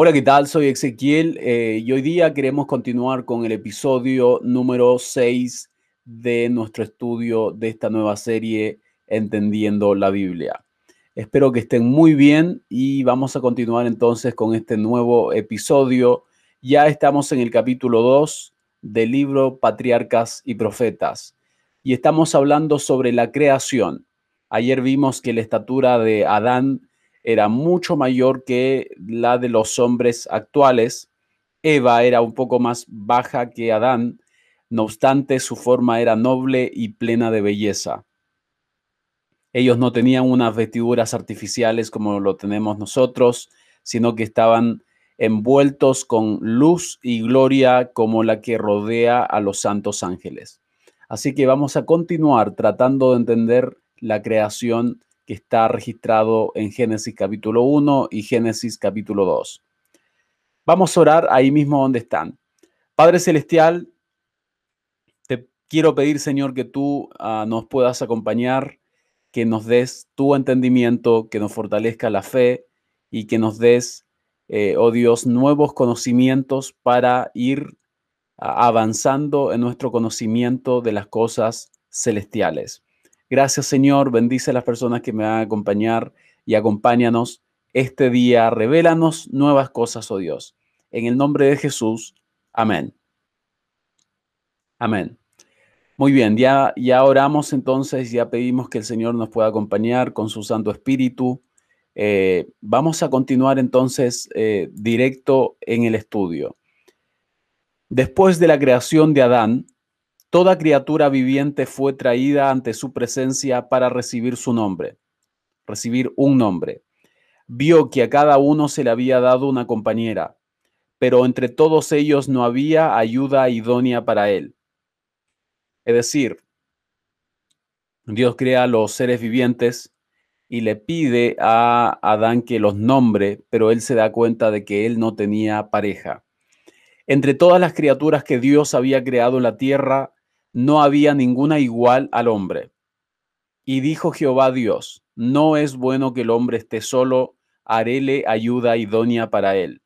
Hola, ¿qué tal? Soy Ezequiel eh, y hoy día queremos continuar con el episodio número 6 de nuestro estudio de esta nueva serie Entendiendo la Biblia. Espero que estén muy bien y vamos a continuar entonces con este nuevo episodio. Ya estamos en el capítulo 2 del libro Patriarcas y Profetas y estamos hablando sobre la creación. Ayer vimos que la estatura de Adán era mucho mayor que la de los hombres actuales. Eva era un poco más baja que Adán, no obstante su forma era noble y plena de belleza. Ellos no tenían unas vestiduras artificiales como lo tenemos nosotros, sino que estaban envueltos con luz y gloria como la que rodea a los santos ángeles. Así que vamos a continuar tratando de entender la creación que está registrado en Génesis capítulo 1 y Génesis capítulo 2. Vamos a orar ahí mismo donde están. Padre Celestial, te quiero pedir, Señor, que tú ah, nos puedas acompañar, que nos des tu entendimiento, que nos fortalezca la fe y que nos des, eh, oh Dios, nuevos conocimientos para ir ah, avanzando en nuestro conocimiento de las cosas celestiales. Gracias Señor, bendice a las personas que me van a acompañar y acompáñanos este día. Revélanos nuevas cosas, oh Dios. En el nombre de Jesús. Amén. Amén. Muy bien, ya, ya oramos entonces, ya pedimos que el Señor nos pueda acompañar con su Santo Espíritu. Eh, vamos a continuar entonces eh, directo en el estudio. Después de la creación de Adán, Toda criatura viviente fue traída ante su presencia para recibir su nombre, recibir un nombre. Vio que a cada uno se le había dado una compañera, pero entre todos ellos no había ayuda idónea para él. Es decir, Dios crea a los seres vivientes y le pide a Adán que los nombre, pero él se da cuenta de que él no tenía pareja. Entre todas las criaturas que Dios había creado en la tierra, no había ninguna igual al hombre. Y dijo Jehová Dios, no es bueno que el hombre esté solo, haréle ayuda idónea para él.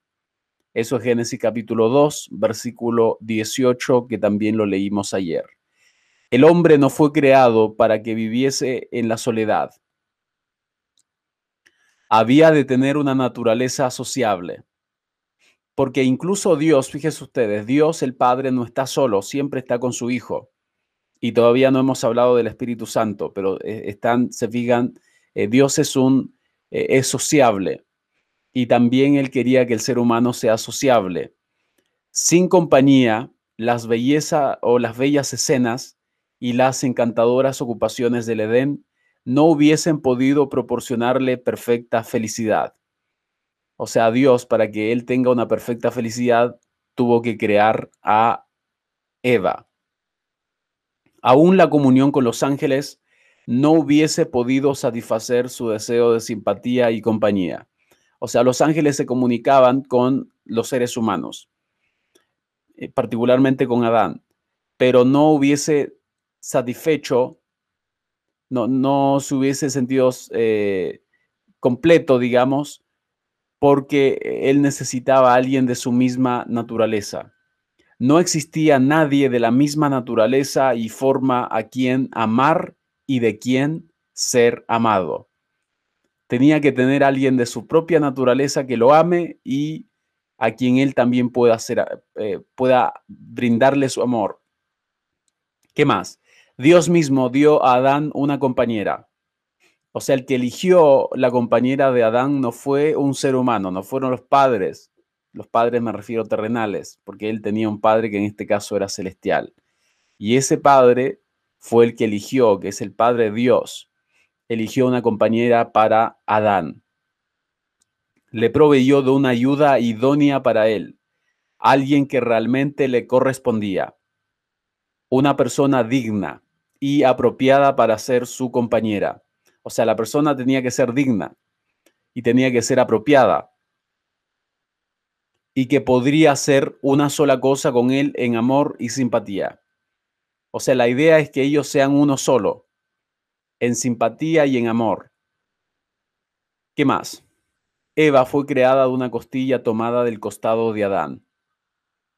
Eso es Génesis capítulo 2, versículo 18, que también lo leímos ayer. El hombre no fue creado para que viviese en la soledad. Había de tener una naturaleza sociable. Porque incluso Dios, fíjense ustedes, Dios el Padre no está solo, siempre está con su Hijo y todavía no hemos hablado del Espíritu Santo, pero eh, están, se fijan, eh, Dios es un, eh, es sociable y también Él quería que el ser humano sea sociable. Sin compañía, las bellezas o las bellas escenas y las encantadoras ocupaciones del Edén no hubiesen podido proporcionarle perfecta felicidad. O sea, Dios, para que Él tenga una perfecta felicidad, tuvo que crear a Eva aún la comunión con los ángeles no hubiese podido satisfacer su deseo de simpatía y compañía. O sea, los ángeles se comunicaban con los seres humanos, eh, particularmente con Adán, pero no hubiese satisfecho, no, no se hubiese sentido eh, completo, digamos, porque él necesitaba a alguien de su misma naturaleza. No existía nadie de la misma naturaleza y forma a quien amar y de quien ser amado. Tenía que tener alguien de su propia naturaleza que lo ame y a quien él también pueda, hacer, eh, pueda brindarle su amor. ¿Qué más? Dios mismo dio a Adán una compañera. O sea, el que eligió la compañera de Adán no fue un ser humano, no fueron los padres, los padres me refiero terrenales, porque él tenía un padre que en este caso era celestial. Y ese padre fue el que eligió, que es el Padre Dios, eligió una compañera para Adán. Le proveyó de una ayuda idónea para él, alguien que realmente le correspondía, una persona digna y apropiada para ser su compañera. O sea, la persona tenía que ser digna y tenía que ser apropiada y que podría ser una sola cosa con él en amor y simpatía. O sea, la idea es que ellos sean uno solo, en simpatía y en amor. ¿Qué más? Eva fue creada de una costilla tomada del costado de Adán.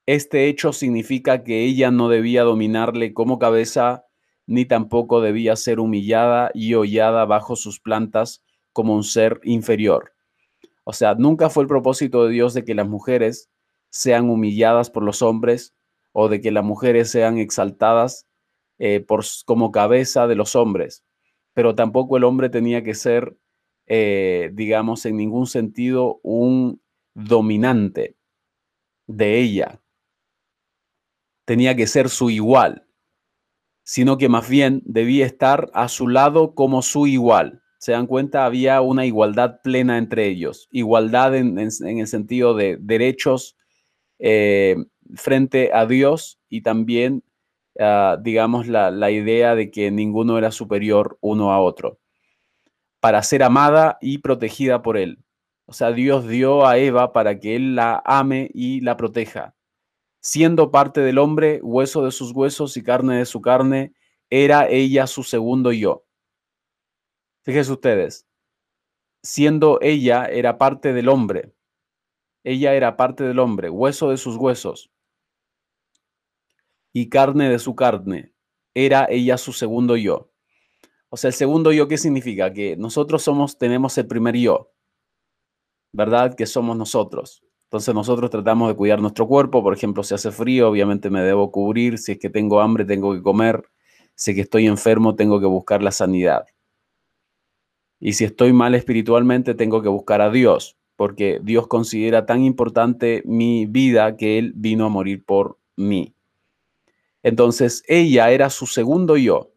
Este hecho significa que ella no debía dominarle como cabeza, ni tampoco debía ser humillada y hollada bajo sus plantas como un ser inferior. O sea, nunca fue el propósito de Dios de que las mujeres sean humilladas por los hombres o de que las mujeres sean exaltadas eh, como cabeza de los hombres, pero tampoco el hombre tenía que ser, eh, digamos, en ningún sentido un dominante de ella. Tenía que ser su igual, sino que más bien debía estar a su lado como su igual se dan cuenta, había una igualdad plena entre ellos, igualdad en, el sentido de derechos eh, frente a Dios y también, ah, digamos, la, la idea de que ninguno era superior uno a otro, para ser amada y protegida por él. O sea, Dios dio a Eva para que él la ame y la proteja. Siendo parte del hombre, hueso de sus huesos y carne de su carne, era ella su segundo yo. Fíjense ustedes, siendo ella era parte del hombre, ella era parte del hombre, hueso de sus huesos y carne de su carne, era ella su segundo yo. O sea, el segundo yo, ¿qué significa? Que nosotros somos, tenemos el primer yo, ¿verdad? Que somos nosotros. Entonces nosotros tratamos de cuidar nuestro cuerpo, por ejemplo, si hace frío, obviamente me debo cubrir, si es que tengo hambre, tengo que comer, si es que estoy enfermo, tengo que buscar la sanidad. Y si estoy mal espiritualmente, tengo que buscar a Dios, porque Dios considera tan importante mi vida que Él vino a morir por mí. Entonces, ella era su segundo yo.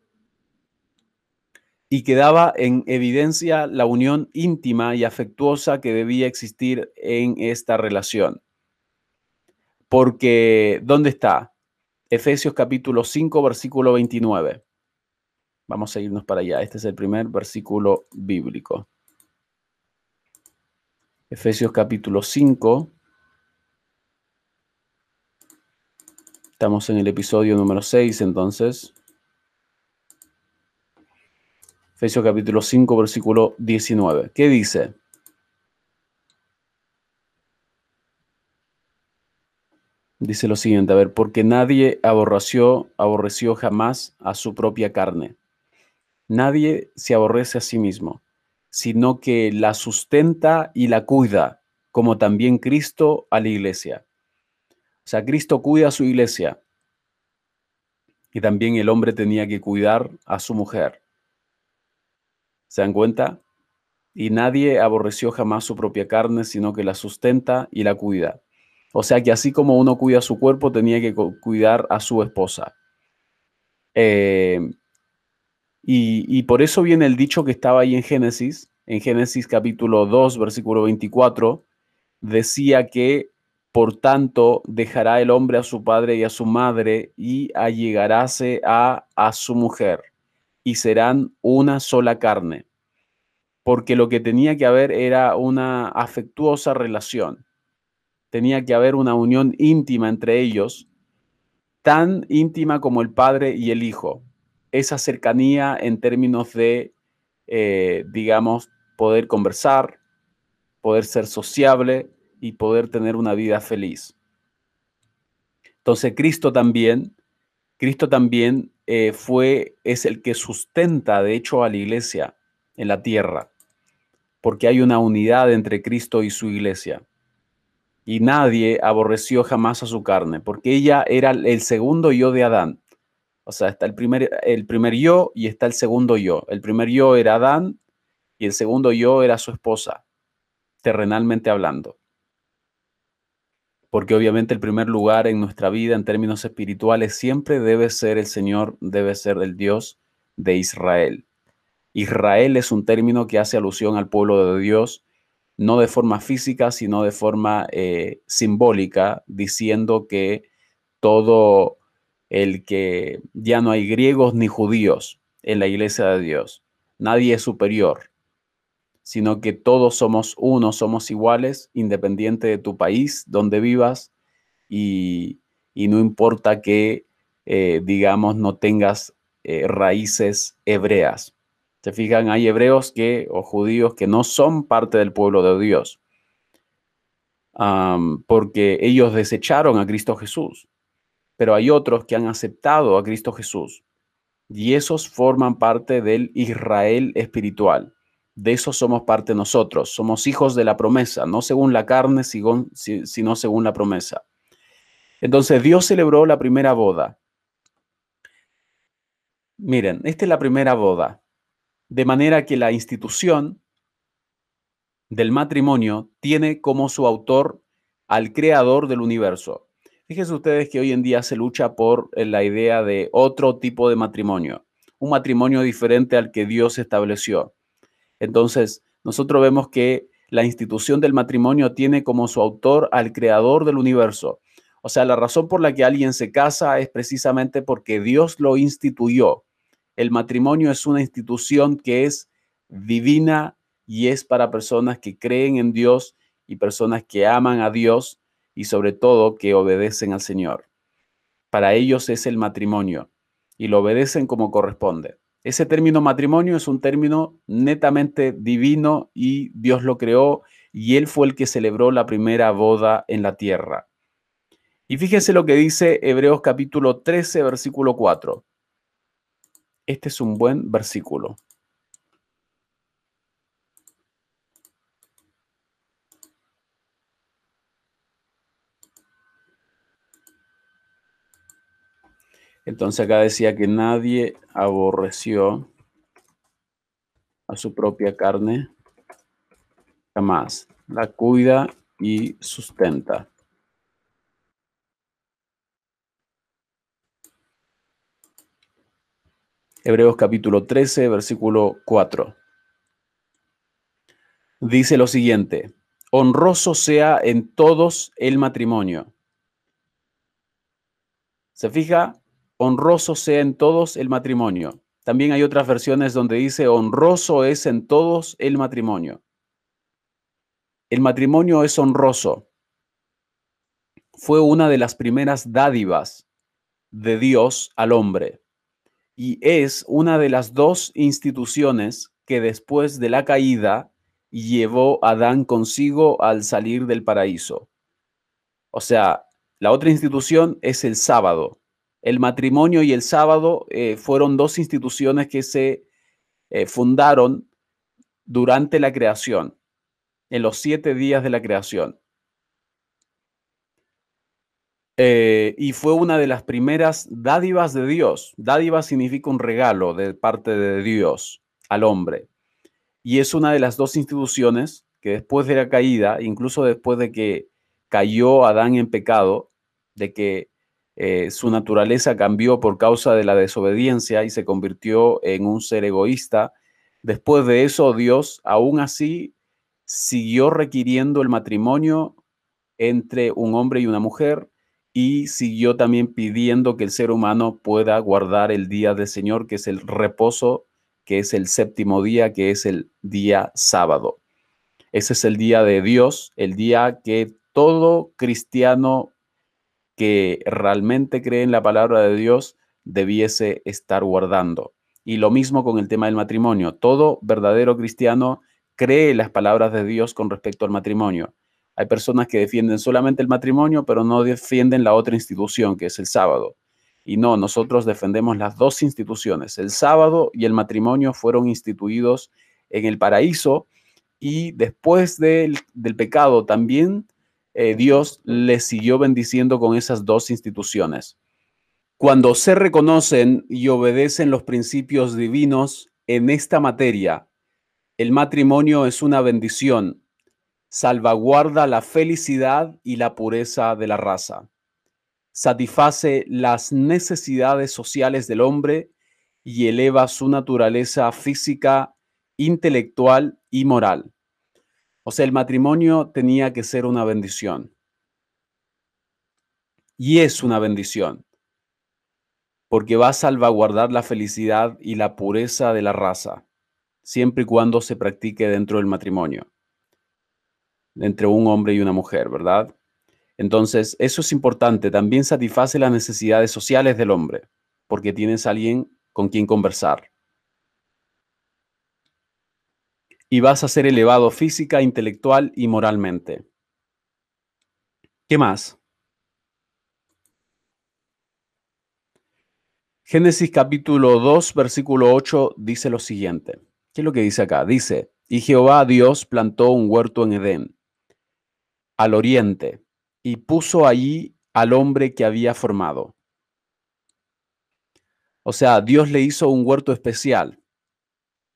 Y quedaba en evidencia la unión íntima y afectuosa que debía existir en esta relación. Porque, ¿dónde está? Efesios capítulo 5, versículo 29. Vamos a irnos para allá. Este es el primer versículo bíblico. Efesios capítulo 5. Estamos en el episodio número 6 entonces. Efesios capítulo 5, versículo 19. ¿Qué dice? Dice lo siguiente, a ver, porque nadie aborreció, aborreció jamás a su propia carne Nadie se aborrece a sí mismo, sino que la sustenta y la cuida, como también Cristo a la iglesia. O sea, Cristo cuida a su iglesia. Y también el hombre tenía que cuidar a su mujer. ¿Se dan cuenta? Y nadie aborreció jamás su propia carne, sino que la sustenta y la cuida. O sea que así como uno cuida su cuerpo, tenía que cuidar a su esposa. Eh, y, por eso viene el dicho que estaba ahí en Génesis, en Génesis capítulo 2, versículo 24, decía que, por tanto, dejará el hombre a su padre y a su madre y allegaráse a, a su mujer, y serán una sola carne. Porque lo que tenía que haber era una afectuosa relación. Tenía que haber una unión íntima entre ellos, tan íntima como el padre y el hijo esa cercanía en términos de, eh, digamos, poder conversar, poder ser sociable y poder tener una vida feliz. Entonces Cristo también, Cristo también eh, fue, es el que sustenta, de hecho, a la iglesia en la tierra, porque hay una unidad entre Cristo y su iglesia. Y nadie aborreció jamás a su carne, porque ella era el segundo yo de Adán. O sea, está el primer, el primer yo y está el segundo yo. El primer yo era Adán y el segundo yo era su esposa, terrenalmente hablando. Porque obviamente el primer lugar en nuestra vida en términos espirituales siempre debe ser el Señor, debe ser el Dios de Israel. Israel es un término que hace alusión al pueblo de Dios, no de forma física, sino de forma eh, simbólica, diciendo que todo el que ya no hay griegos ni judíos en la iglesia de Dios. Nadie es superior, sino que todos somos uno, somos iguales, independiente de tu país, donde vivas, y, no importa que, eh, digamos, no tengas eh, raíces hebreas. Se fijan, hay hebreos que, o judíos que no son parte del pueblo de Dios, porque ellos desecharon a Cristo Jesús. Pero hay otros que han aceptado a Cristo Jesús y esos forman parte del Israel espiritual. De eso somos parte nosotros. Somos hijos de la promesa, no según la carne, sino según la promesa. Entonces Dios celebró la primera boda. Miren, esta es la primera boda. De manera que la institución del matrimonio tiene como su autor al creador del universo. Fíjense ustedes que hoy en día se lucha por eh, la idea de otro tipo de matrimonio, un matrimonio diferente al que Dios estableció. Entonces, nosotros vemos que la institución del matrimonio tiene como su autor al creador del universo. O sea, la razón por la que alguien se casa es precisamente porque Dios lo instituyó. El matrimonio es una institución que es divina y es para personas que creen en Dios y personas que aman a Dios y sobre todo que obedecen al Señor. Para ellos es el matrimonio y lo obedecen como corresponde. Ese término matrimonio es un término netamente divino y Dios lo creó y Él fue el que celebró la primera boda en la tierra. Y fíjense lo que dice Hebreos capítulo 13, versículo 4. Este es un buen versículo. Entonces acá decía que nadie aborreció a su propia carne jamás. La cuida y sustenta. Hebreos capítulo 13, versículo 4. Dice lo siguiente, honroso sea en todos el matrimonio. ¿Se fija? Honroso sea en todos el matrimonio. También hay otras versiones donde dice honroso es en todos el matrimonio. El matrimonio es honroso. Fue una de las primeras dádivas de Dios al hombre y es una de las dos instituciones que después de la caída llevó a Adán consigo al salir del paraíso. O sea, la otra institución es el sábado, el matrimonio y el sábado eh, fueron dos instituciones que se eh, fundaron durante la creación, en los siete días de la creación. Eh, y fue una de las primeras dádivas de Dios. Dádiva significa un regalo de parte de Dios al hombre. Y es una de las dos instituciones que después de la caída, incluso después de que cayó Adán en pecado, de que eh, su naturaleza cambió por causa de la desobediencia y se convirtió en un ser egoísta. Después de eso, Dios aún así siguió requiriendo el matrimonio entre un hombre y una mujer y siguió también pidiendo que el ser humano pueda guardar el día del Señor, que es el reposo, que es el séptimo día, que es el día sábado. Ese es el día de Dios, el día que todo cristiano que realmente cree en la palabra de Dios debiese estar guardando. Y lo mismo con el tema del matrimonio. Todo verdadero cristiano cree las palabras de Dios con respecto al matrimonio. Hay personas que defienden solamente el matrimonio, pero no defienden la otra institución, que es el sábado. Y no, nosotros defendemos las dos instituciones. El sábado y el matrimonio fueron instituidos en el paraíso y después del, del pecado también eh, Dios les siguió bendiciendo con esas dos instituciones. Cuando se reconocen y obedecen los principios divinos en esta materia, el matrimonio es una bendición, salvaguarda la felicidad y la pureza de la raza, satisface las necesidades sociales del hombre y eleva su naturaleza física, intelectual y moral. O sea, el matrimonio tenía que ser una bendición. Y es una bendición, porque va a salvaguardar la felicidad y la pureza de la raza, siempre y cuando se practique dentro del matrimonio, entre un hombre y una mujer, ¿verdad? Entonces, eso es importante. También satisface las necesidades sociales del hombre, porque tienes alguien con quien conversar. Y vas a ser elevado física, intelectual y moralmente. ¿Qué más? Génesis capítulo 2, versículo 8 dice lo siguiente. ¿Qué es lo que dice acá? Dice, y Jehová Dios plantó un huerto en Edén, al oriente, y puso allí al hombre que había formado. O sea, Dios le hizo un huerto especial.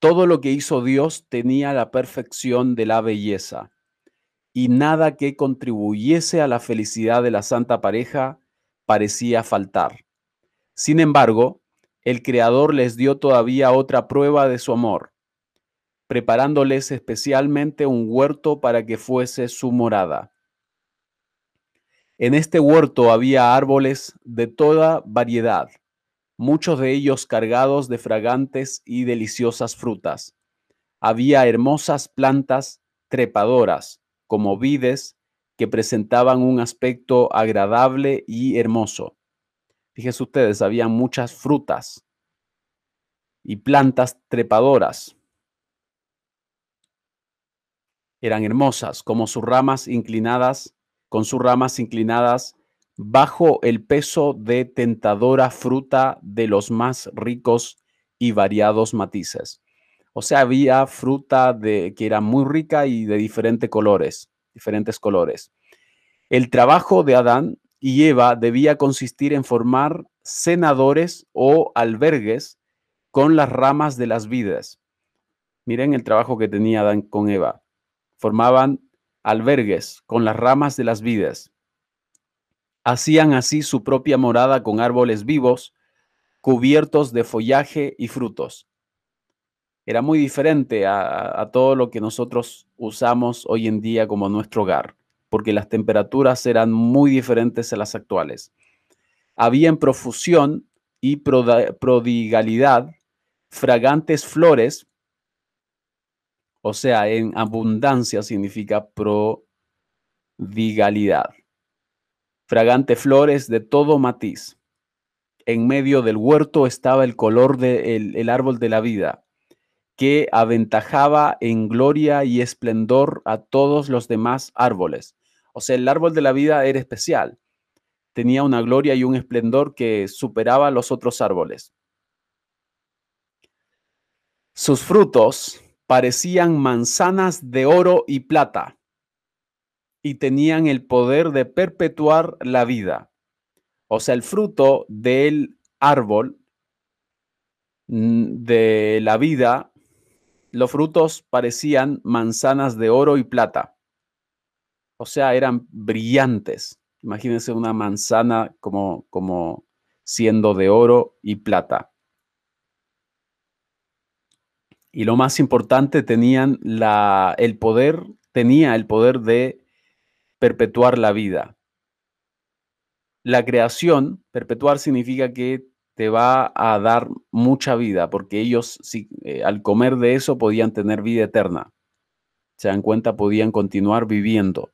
Todo lo que hizo Dios tenía la perfección de la belleza y nada que contribuyese a la felicidad de la santa pareja parecía faltar. Sin embargo, el Creador les dio todavía otra prueba de su amor, preparándoles especialmente un huerto para que fuese su morada. En este huerto había árboles de toda variedad, muchos de ellos cargados de fragantes y deliciosas frutas. Había hermosas plantas trepadoras, como vides, que presentaban un aspecto agradable y hermoso. Fíjense ustedes, había muchas frutas y plantas trepadoras. Eran hermosas, como sus ramas inclinadas, con sus ramas inclinadas bajo el peso de tentadora fruta de los más ricos y variados matices. O sea, había fruta de, que era muy rica y de diferentes colores, diferentes colores. El trabajo de Adán y Eva debía consistir en formar senadores o albergues con las ramas de las vidas. Miren el trabajo que tenía Adán con Eva. Formaban albergues con las ramas de las vidas. Hacían así su propia morada con árboles vivos, cubiertos de follaje y frutos. Era muy diferente a, todo lo que nosotros usamos hoy en día como nuestro hogar porque las temperaturas eran muy diferentes a las actuales. Había en profusión y prodigalidad fragantes flores, o sea, en abundancia significa prodigalidad. Fragantes flores de todo matiz. En medio del huerto estaba el color del árbol de la vida, que aventajaba en gloria y esplendor a todos los demás árboles. O sea, el árbol de la vida era especial. Tenía una gloria y un esplendor que superaba los otros árboles. Sus frutos parecían manzanas de oro y plata y tenían el poder de perpetuar la vida. O sea, el fruto del árbol mm, de la vida, los frutos parecían manzanas de oro y plata o sea, eran brillantes. Imagínense una manzana como, como siendo de oro y plata. Y lo más importante, tenían la, el poder, tenía el poder de perpetuar la vida. La creación, perpetuar significa que te va a dar mucha vida, porque ellos si, eh, al comer de eso podían tener vida eterna. Se dan cuenta, podían continuar viviendo.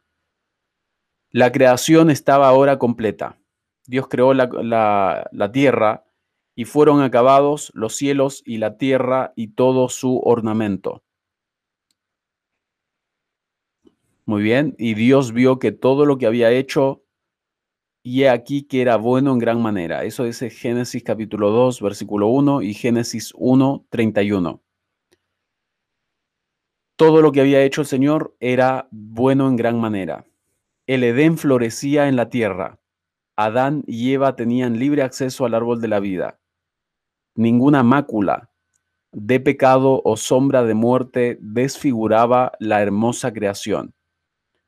La creación estaba ahora completa. Dios creó la, tierra y fueron acabados los cielos y la tierra y todo su ornamento. Muy bien, y Dios vio que todo lo que había hecho, y aquí que era bueno en gran manera. Eso dice Génesis capítulo 2, versículo 1 y Génesis 1, 31. Todo lo que había hecho el Señor era bueno en gran manera. El Edén florecía en la tierra. Adán y Eva tenían libre acceso al árbol de la vida. Ninguna mácula de pecado o sombra de muerte desfiguraba la hermosa creación.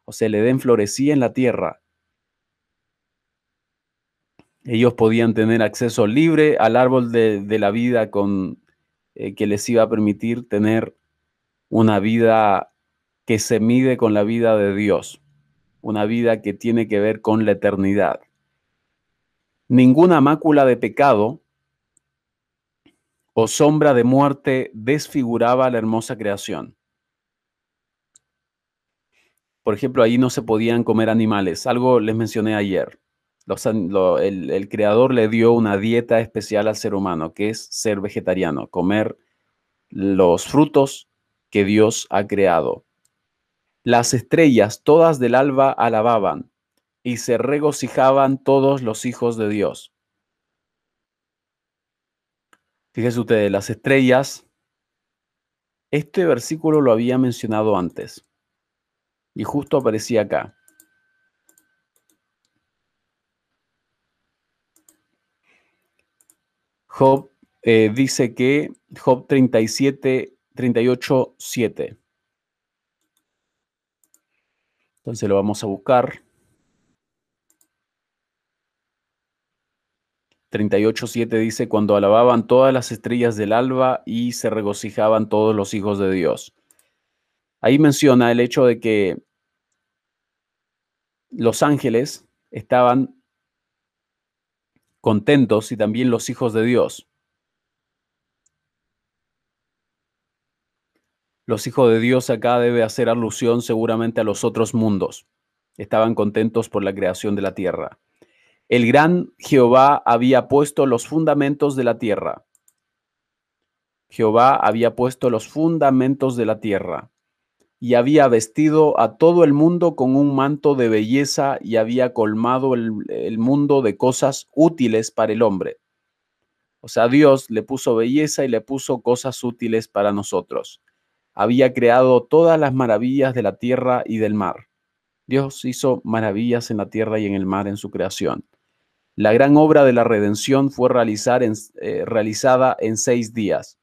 O sea, el Edén florecía en la tierra. Ellos podían tener acceso libre al árbol de, la vida con, eh, que les iba a permitir tener una vida que se mide con la vida de Dios una vida que tiene que ver con la eternidad. Ninguna mácula de pecado o sombra de muerte desfiguraba la hermosa creación. Por ejemplo, ahí no se podían comer animales. Algo les mencioné ayer. el, el, creador le dio una dieta especial al ser humano, que es ser vegetariano, comer los frutos que Dios ha creado. Las estrellas todas del alba alababan, y se regocijaban todos los hijos de Dios. Fíjense ustedes, las estrellas, este versículo lo había mencionado antes y justo aparecía acá. Job eh, dice que Job 37, 38, 7. Entonces lo vamos a buscar. 38.7 dice, cuando alababan todas las estrellas del alba y se regocijaban todos los hijos de Dios. Ahí menciona el hecho de que los ángeles estaban contentos y también los hijos de Dios. Los hijos de Dios acá debe hacer alusión seguramente a los otros mundos. Estaban contentos por la creación de la tierra. El gran Jehová había puesto los fundamentos de la tierra. Jehová había puesto los fundamentos de la tierra y había vestido a todo el mundo con un manto de belleza y había colmado el, mundo de cosas útiles para el hombre. O sea, Dios le puso belleza y le puso cosas útiles para nosotros. Había creado todas las maravillas de la tierra y del mar. Dios hizo maravillas en la tierra y en el mar en su creación. La gran obra de la redención fue eh, realizada en seis días.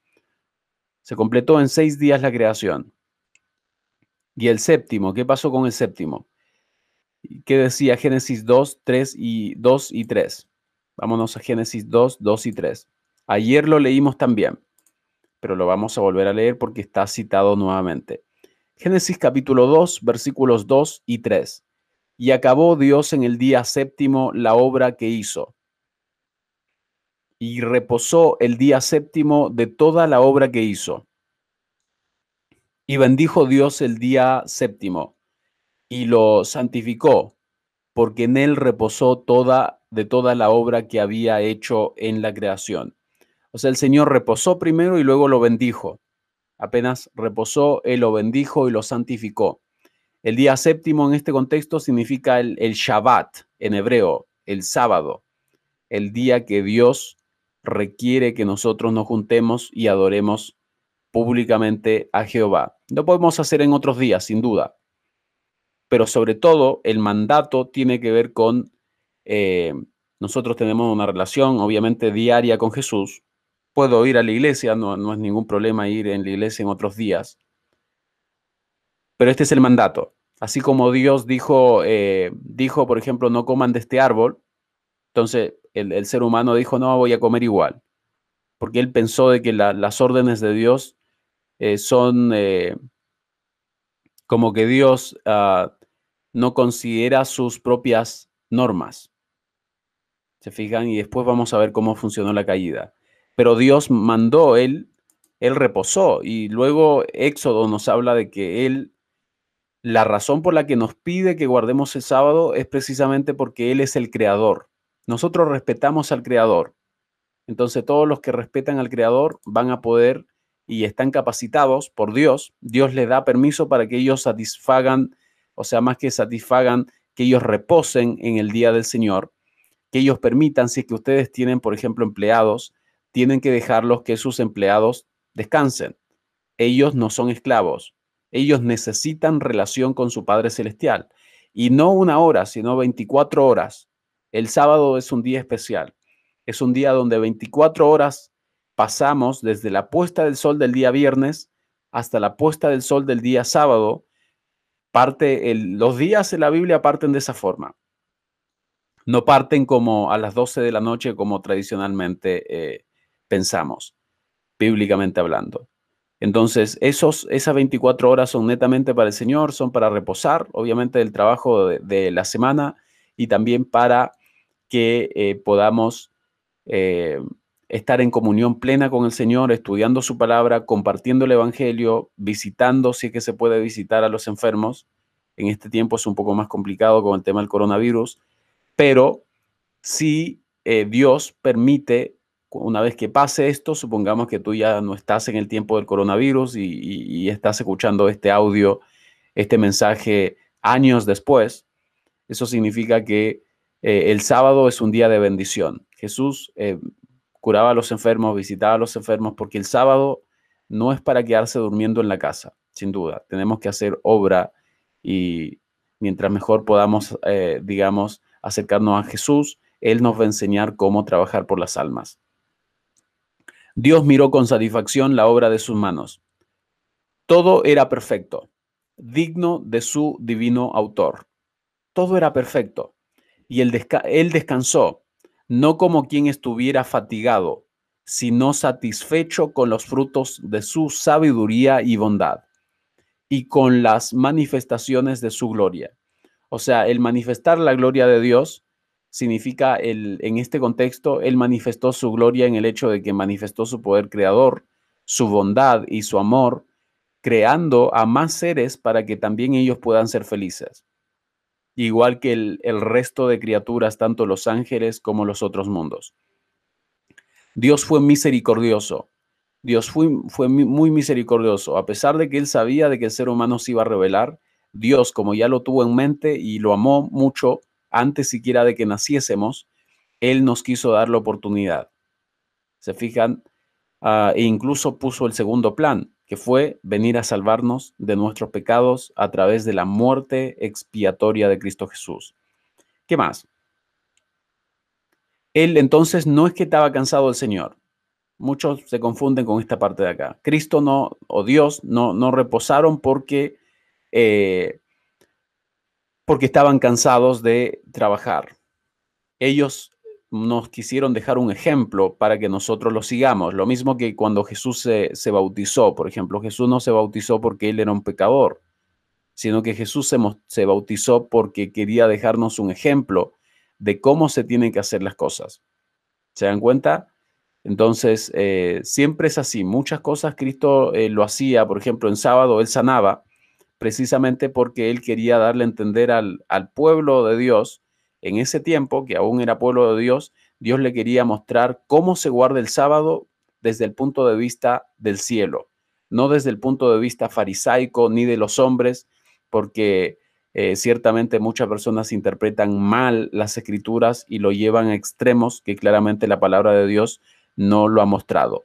Se completó en seis días la creación. Y el séptimo, ¿qué pasó con el séptimo? ¿Qué decía Génesis 2, 3 y 2 y 3? Vámonos a Génesis 2, 2 y 3. Ayer lo leímos también, pero lo vamos a volver a leer porque está citado nuevamente. Génesis capítulo 2, versículos 2 y 3. Y acabó Dios en el día séptimo la obra que hizo. Y reposó el día séptimo de toda la obra que hizo. Y bendijo Dios el día séptimo y lo santificó, porque en él reposó toda de toda la obra que había hecho en la creación. O sea, el Señor reposó primero y luego lo bendijo. Apenas reposó, él lo bendijo y lo santificó. El día séptimo en este contexto significa el, el Shabbat en hebreo, el sábado, el día que Dios requiere que nosotros nos juntemos y adoremos públicamente a Jehová. Lo podemos hacer en otros días, sin duda. Pero sobre todo, el mandato tiene que ver con, eh, nosotros tenemos una relación obviamente diaria con Jesús. Puedo ir a la iglesia, no, no es ningún problema ir en la iglesia en otros días. Pero este es el mandato. Así como Dios dijo, eh, dijo, por ejemplo, no coman de este árbol, entonces el, ser humano dijo, no, voy a comer igual. Porque él pensó de que las órdenes de Dios eh, son eh, como que Dios ah, no considera sus propias normas. ¿Se fijan? Y después vamos a ver cómo funcionó la caída. Pero Dios mandó, Él, Él reposó. Y luego Éxodo nos habla de que Él, la razón por la que nos pide que guardemos el sábado es precisamente porque Él es el creador. Nosotros respetamos al creador. Entonces todos los que respetan al creador van a poder y están capacitados por Dios, Dios les da permiso para que ellos satisfagan, o sea, más que satisfagan, que ellos reposen en el día del Señor, que ellos permitan, si es que ustedes tienen, por ejemplo, empleados, tienen que dejarlos que sus empleados descansen. Ellos no son esclavos, ellos necesitan relación con su Padre Celestial. Y no una hora, sino 24 horas. El sábado es un día especial. Es un día donde 24 horas pasamos desde la puesta del sol del día viernes hasta la puesta del sol del día sábado. Parte los días en la Biblia parten de esa forma. No parten como a las 12 de la noche como tradicionalmente eh, pensamos, bíblicamente hablando. Entonces, esos, esas 24 horas son netamente para el Señor, son para reposar, obviamente, del trabajo de, la semana y también para que eh, podamos eh, estar en comunión plena con el Señor, estudiando su palabra, compartiendo el Evangelio, visitando, si es que se puede visitar a los enfermos. En este tiempo es un poco más complicado con el tema del coronavirus, pero si eh, Dios permite, una vez que pase esto, supongamos que tú ya no estás en el tiempo del coronavirus y estás escuchando este audio, este mensaje años después, Eso significa que eh, el sábado es un día de bendición. Jesús eh, curaba a los enfermos, visitaba a los enfermos, porque el sábado no es para quedarse durmiendo en la casa, sin duda. Tenemos que hacer obra y mientras mejor podamos, eh, digamos, acercarnos a Jesús, Él nos va a enseñar cómo trabajar por las almas. Dios miró con satisfacción la obra de sus manos. Todo era perfecto, digno de su divino autor. Todo era perfecto. Y él, él descansó, no como quien estuviera fatigado, sino satisfecho con los frutos de su sabiduría y bondad y con las manifestaciones de su gloria. O sea, el manifestar la gloria de Dios significa, el, en este contexto, Él manifestó su gloria en el hecho de que manifestó su poder creador, su bondad y su amor, creando a más seres para que también ellos puedan ser felices. Igual que el, el resto de criaturas, tanto los ángeles como los otros mundos. Dios fue misericordioso. Dios fue, fue muy misericordioso. A pesar de que él sabía de que el ser humano se iba a revelar, Dios, como ya lo tuvo en mente y lo amó mucho antes siquiera de que naciésemos, él nos quiso dar la oportunidad. ¿Se fijan? Ah, e incluso puso el segundo plan, que fue venir a salvarnos de nuestros pecados a través de la muerte expiatoria de Cristo Jesús. ¿Qué más? Él entonces no es que estaba cansado el Señor. Muchos se confunden con esta parte de acá. Cristo no, o Dios, no, no reposaron porque, eh, porque estaban cansados de trabajar. Ellos nos quisieron dejar un ejemplo para que nosotros lo sigamos. Lo mismo que cuando Jesús se, se bautizó, por ejemplo, Jesús no se bautizó porque él era un pecador, sino que Jesús se, se bautizó porque quería dejarnos un ejemplo de cómo se tienen que hacer las cosas. ¿Se dan cuenta? Entonces, eh, siempre es así. Muchas cosas Cristo eh, lo hacía, por ejemplo, en sábado él sanaba, precisamente porque él quería darle a entender al, al pueblo de Dios, en ese tiempo, que aún era pueblo de Dios, Dios le quería mostrar cómo se guarda el sábado desde el punto de vista del cielo, no desde el punto de vista farisaico ni de los hombres, porque eh, ciertamente muchas personas interpretan mal las escrituras y lo llevan a extremos que claramente la palabra de Dios no lo ha mostrado.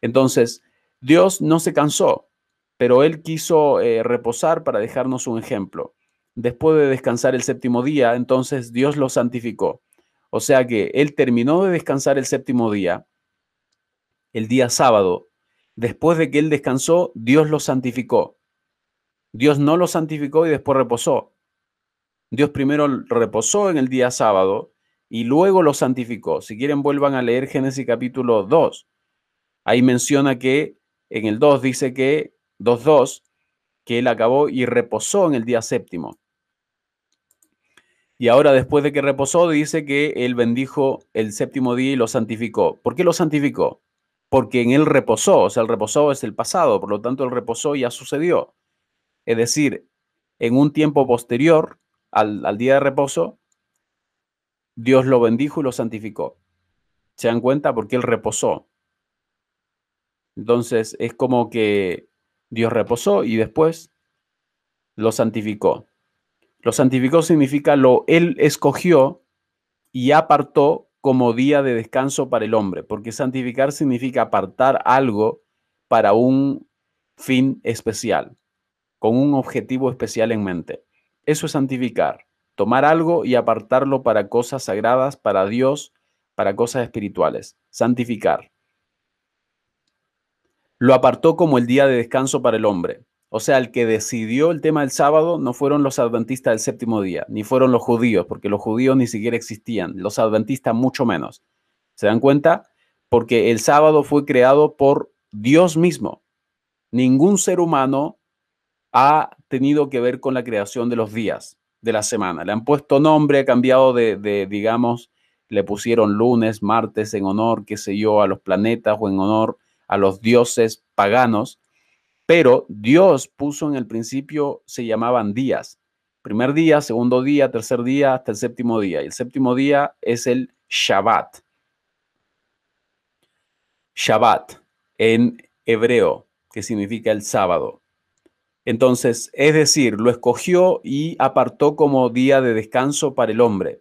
Entonces, Dios no se cansó, pero Él quiso eh, reposar para dejarnos un ejemplo. Después de descansar el séptimo día, entonces Dios lo santificó. O sea que Él terminó de descansar el séptimo día, el día sábado. Después de que Él descansó, Dios lo santificó. Dios no lo santificó y después reposó. Dios primero reposó en el día sábado y luego lo santificó. Si quieren, vuelvan a leer Génesis capítulo 2. Ahí menciona que en el 2 dice que 2.2, que él acabó y reposó en el día séptimo. Y ahora después de que reposó, dice que él bendijo el séptimo día y lo santificó. ¿Por qué lo santificó? Porque en él reposó, o sea, el reposó es el pasado, por lo tanto el reposó ya sucedió. Es decir, en un tiempo posterior al, día de reposo, Dios lo bendijo y lo santificó. ¿Se dan cuenta? Porque Él reposó. Entonces es como que Dios reposó y después lo santificó. Lo santificó significa lo Él escogió y apartó como día de descanso para el hombre, porque santificar significa apartar algo para un fin especial con un objetivo especial en mente. Eso es santificar, tomar algo y apartarlo para cosas sagradas, para Dios, para cosas espirituales. Santificar. Lo apartó como el día de descanso para el hombre. O sea, el que decidió el tema del sábado no fueron los adventistas del séptimo día, ni fueron los judíos, porque los judíos ni siquiera existían, los adventistas mucho menos. ¿Se dan cuenta? Porque el sábado fue creado por Dios mismo. Ningún ser humano ha tenido que ver con la creación de los días de la semana. Le han puesto nombre, ha cambiado de, digamos, le pusieron lunes, martes en honor, qué sé yo, a los planetas o en honor a los dioses paganos, pero Dios puso en el principio, se llamaban días. Primer día, segundo día, tercer día, hasta el séptimo día. Y el séptimo día es el Shabbat. Shabbat en hebreo, que significa el sábado. Entonces, es decir, lo escogió y apartó como día de descanso para el hombre.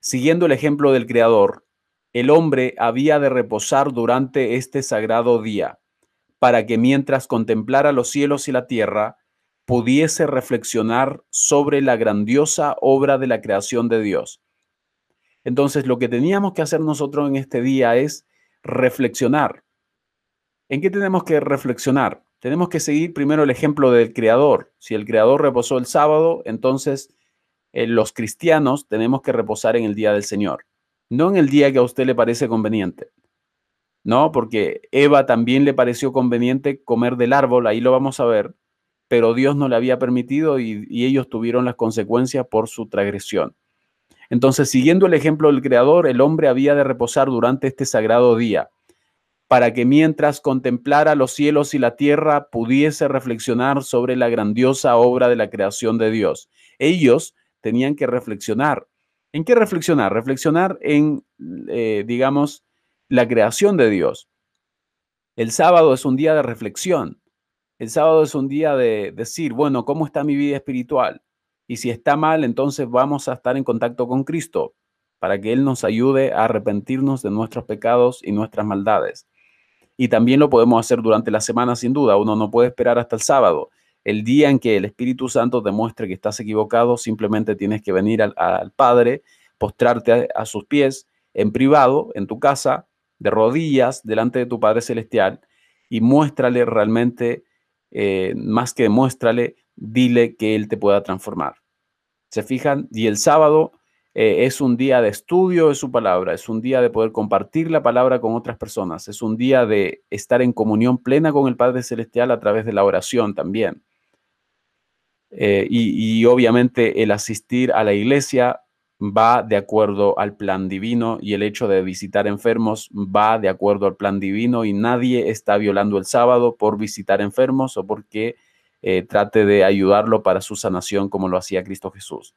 Siguiendo el ejemplo del Creador, el hombre había de reposar durante este sagrado día, para que mientras contemplara los cielos y la tierra, pudiese reflexionar sobre la grandiosa obra de la creación de Dios. Entonces, lo que teníamos que hacer nosotros en este día es reflexionar. ¿En qué tenemos que reflexionar? tenemos que seguir primero el ejemplo del Creador. Si el Creador reposó el sábado, entonces eh, los cristianos tenemos que reposar en el día del Señor, no en el día que a usted le parece conveniente. No, porque Eva también le pareció conveniente comer del árbol, ahí lo vamos a ver, pero Dios no le había permitido y, ellos tuvieron las consecuencias por su transgresión. Entonces, siguiendo el ejemplo del Creador, el hombre había de reposar durante este sagrado día para que mientras contemplara los cielos y la tierra pudiese reflexionar sobre la grandiosa obra de la creación de Dios. Ellos tenían que reflexionar. ¿En qué reflexionar? Reflexionar en, eh, digamos, la creación de Dios. El sábado es un día de reflexión. El sábado es un día de decir, bueno, ¿cómo está mi vida espiritual? Y si está mal, entonces vamos a estar en contacto con Cristo para que Él nos ayude a arrepentirnos de nuestros pecados y nuestras maldades. Y también lo podemos hacer durante la semana, sin duda. Uno no puede esperar hasta el sábado. El día en que el Espíritu Santo demuestre que estás equivocado, simplemente tienes que venir al, Padre, postrarte a, sus pies en privado, en tu casa, de rodillas, delante de tu Padre Celestial, y muéstrale realmente, eh, más que muéstrale, dile que Él te pueda transformar. ¿Se fijan? Y el sábado eh, es un día de estudio de su palabra, es un día de poder compartir la palabra con otras personas, es un día de estar en comunión plena con el Padre Celestial a través de la oración también. Eh, y, obviamente el asistir a la iglesia va de acuerdo al plan divino y el hecho de visitar enfermos va de acuerdo al plan divino y nadie está violando el sábado por visitar enfermos o porque eh, trate de ayudarlo para su sanación como lo hacía Cristo Jesús.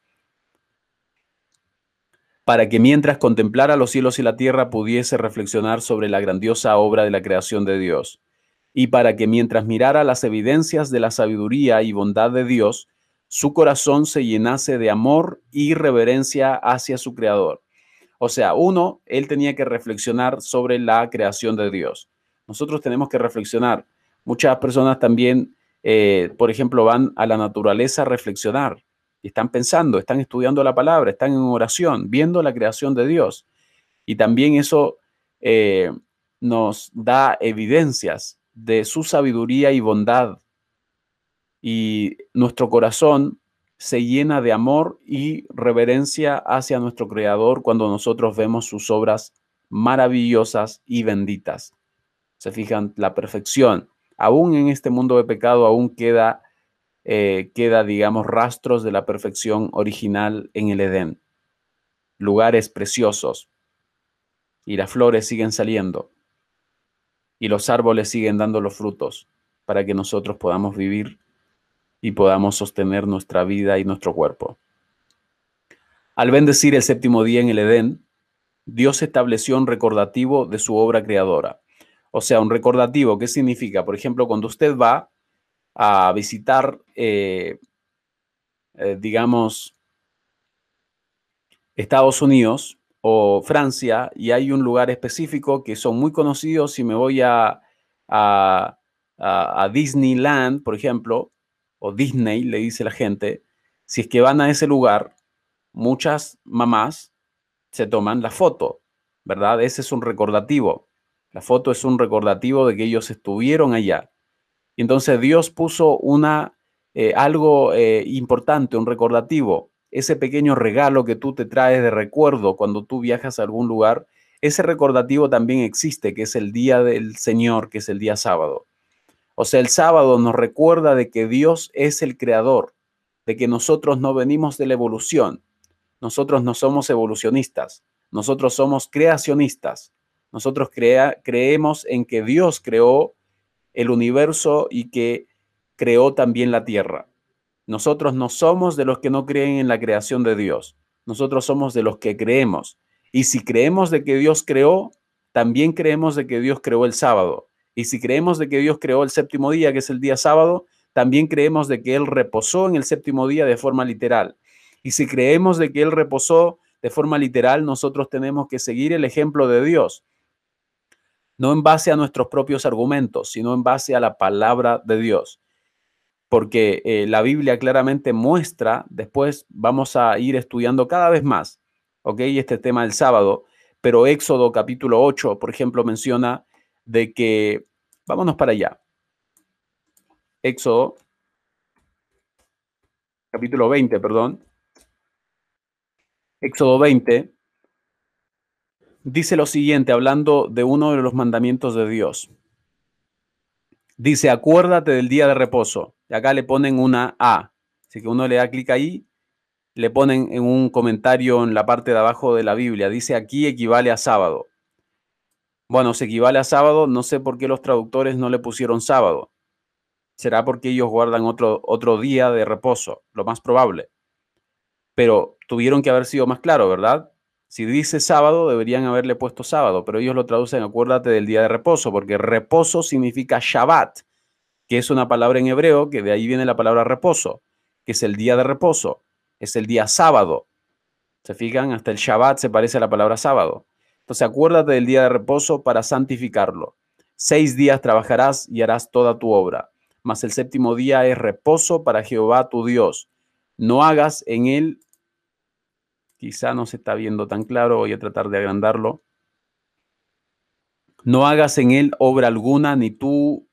Para que mientras contemplara los cielos y la tierra pudiese reflexionar sobre la grandiosa obra de la creación de Dios, y para que mientras mirara las evidencias de la sabiduría y bondad de Dios, su corazón se llenase de amor y reverencia hacia su Creador. O sea, uno, él tenía que reflexionar sobre la creación de Dios. Nosotros tenemos que reflexionar. Muchas personas también, eh, por ejemplo, van a la naturaleza a reflexionar están pensando, están estudiando la palabra, están en oración, viendo la creación de Dios. Y también eso eh, nos da evidencias de su sabiduría y bondad. Y nuestro corazón se llena de amor y reverencia hacia nuestro Creador cuando nosotros vemos sus obras maravillosas y benditas. Se fijan, la perfección. Aún en este mundo de pecado, aún queda eh, queda, digamos, rastros de la perfección original en el Edén. Lugares preciosos. Y las flores siguen saliendo. Y los árboles siguen dando los frutos para que nosotros podamos vivir y podamos sostener nuestra vida y nuestro cuerpo. Al bendecir el séptimo día en el Edén, Dios estableció un recordativo de su obra creadora. O sea, un recordativo, ¿qué significa? Por ejemplo, cuando usted va a visitar, eh, eh, digamos, Estados Unidos o Francia y hay un lugar específico que son muy conocidos, si me voy a, a, a, Disneyland, por ejemplo, o Disney, le dice la gente, si es que van a ese lugar, muchas mamás se toman la foto, ¿verdad? Ese es un recordativo. La foto es un recordativo de que ellos estuvieron allá entonces Dios puso una, eh, algo eh, importante, un recordativo, ese pequeño regalo que tú te traes de recuerdo cuando tú viajas a algún lugar, ese recordativo también existe, que es el día del Señor, que es el día sábado. O sea, el sábado nos recuerda de que Dios es el creador, de que nosotros no venimos de la evolución, nosotros no somos evolucionistas, nosotros somos creacionistas, nosotros creemos en que Dios creó el universo y que creó también la tierra. Nosotros no somos de los que no creen en la creación de Dios. Nosotros somos de los que creemos. Y si creemos de que Dios creó, también creemos de que Dios creó el sábado. Y si creemos de que Dios creó el séptimo día, que es el día sábado, también creemos de que Él reposó en el séptimo día de forma literal. Y si creemos de que Él reposó de forma literal, nosotros tenemos que seguir el ejemplo de Dios, no en base a nuestros propios argumentos, sino en base a la palabra de Dios. Porque eh, la Biblia claramente muestra, después vamos a ir estudiando cada vez más, ¿ok? Este tema del sábado, pero Éxodo capítulo 8, por ejemplo, menciona de que, vámonos para allá, Éxodo capítulo 20, perdón, Éxodo 20, dice lo siguiente, hablando de uno de los mandamientos de Dios. Dice, acuérdate del día de reposo. Y acá le ponen una A. Así que uno le da clic ahí, le ponen en un comentario en la parte de abajo de la Biblia. Dice, aquí equivale a sábado. Bueno, se equivale a sábado. No sé por qué los traductores no le pusieron sábado. Será porque ellos guardan otro, otro día de reposo, lo más probable pero tuvieron que haber sido más claros, ¿verdad? Si dice sábado, deberían haberle puesto sábado, pero ellos lo traducen, acuérdate del día de reposo, porque reposo significa Shabbat, que es una palabra en hebreo, que de ahí viene la palabra reposo, que es el día de reposo, es el día sábado. ¿Se fijan? Hasta el Shabbat se parece a la palabra sábado. Entonces acuérdate del día de reposo para santificarlo. Seis días trabajarás y harás toda tu obra, mas el séptimo día es reposo para Jehová tu Dios no hagas en él, quizá no se está viendo tan claro, voy a tratar de agrandarlo. No hagas en él obra alguna, ni tú,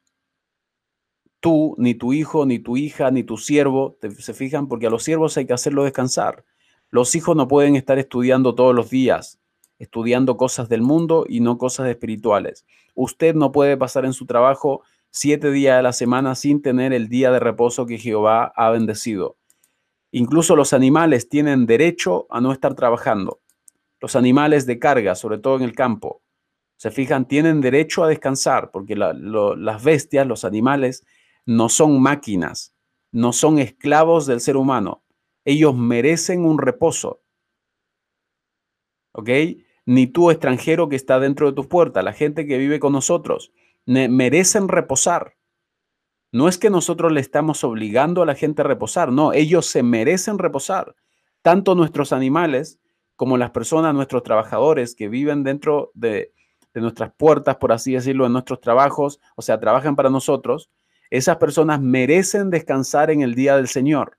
tú, ni tu hijo, ni tu hija, ni tu siervo. ¿Se fijan? Porque a los siervos hay que hacerlo descansar. Los hijos no pueden estar estudiando todos los días, estudiando cosas del mundo y no cosas espirituales. Usted no puede pasar en su trabajo siete días a la semana sin tener el día de reposo que Jehová ha bendecido. Incluso los animales tienen derecho a no estar trabajando. Los animales de carga, sobre todo en el campo, se fijan, tienen derecho a descansar porque las bestias, los animales, no son máquinas, no son esclavos del ser humano. Ellos merecen un reposo. ¿Ok? Ni tú extranjero que está dentro de tus puertas, la gente que vive con nosotros, merecen reposar. No es que nosotros le estamos obligando a la gente a reposar, no, ellos se merecen reposar. Tanto nuestros animales como las personas, nuestros trabajadores que viven dentro de, nuestras puertas, por así decirlo, en nuestros trabajos, o sea, trabajan para nosotros, esas personas merecen descansar en el día del Señor.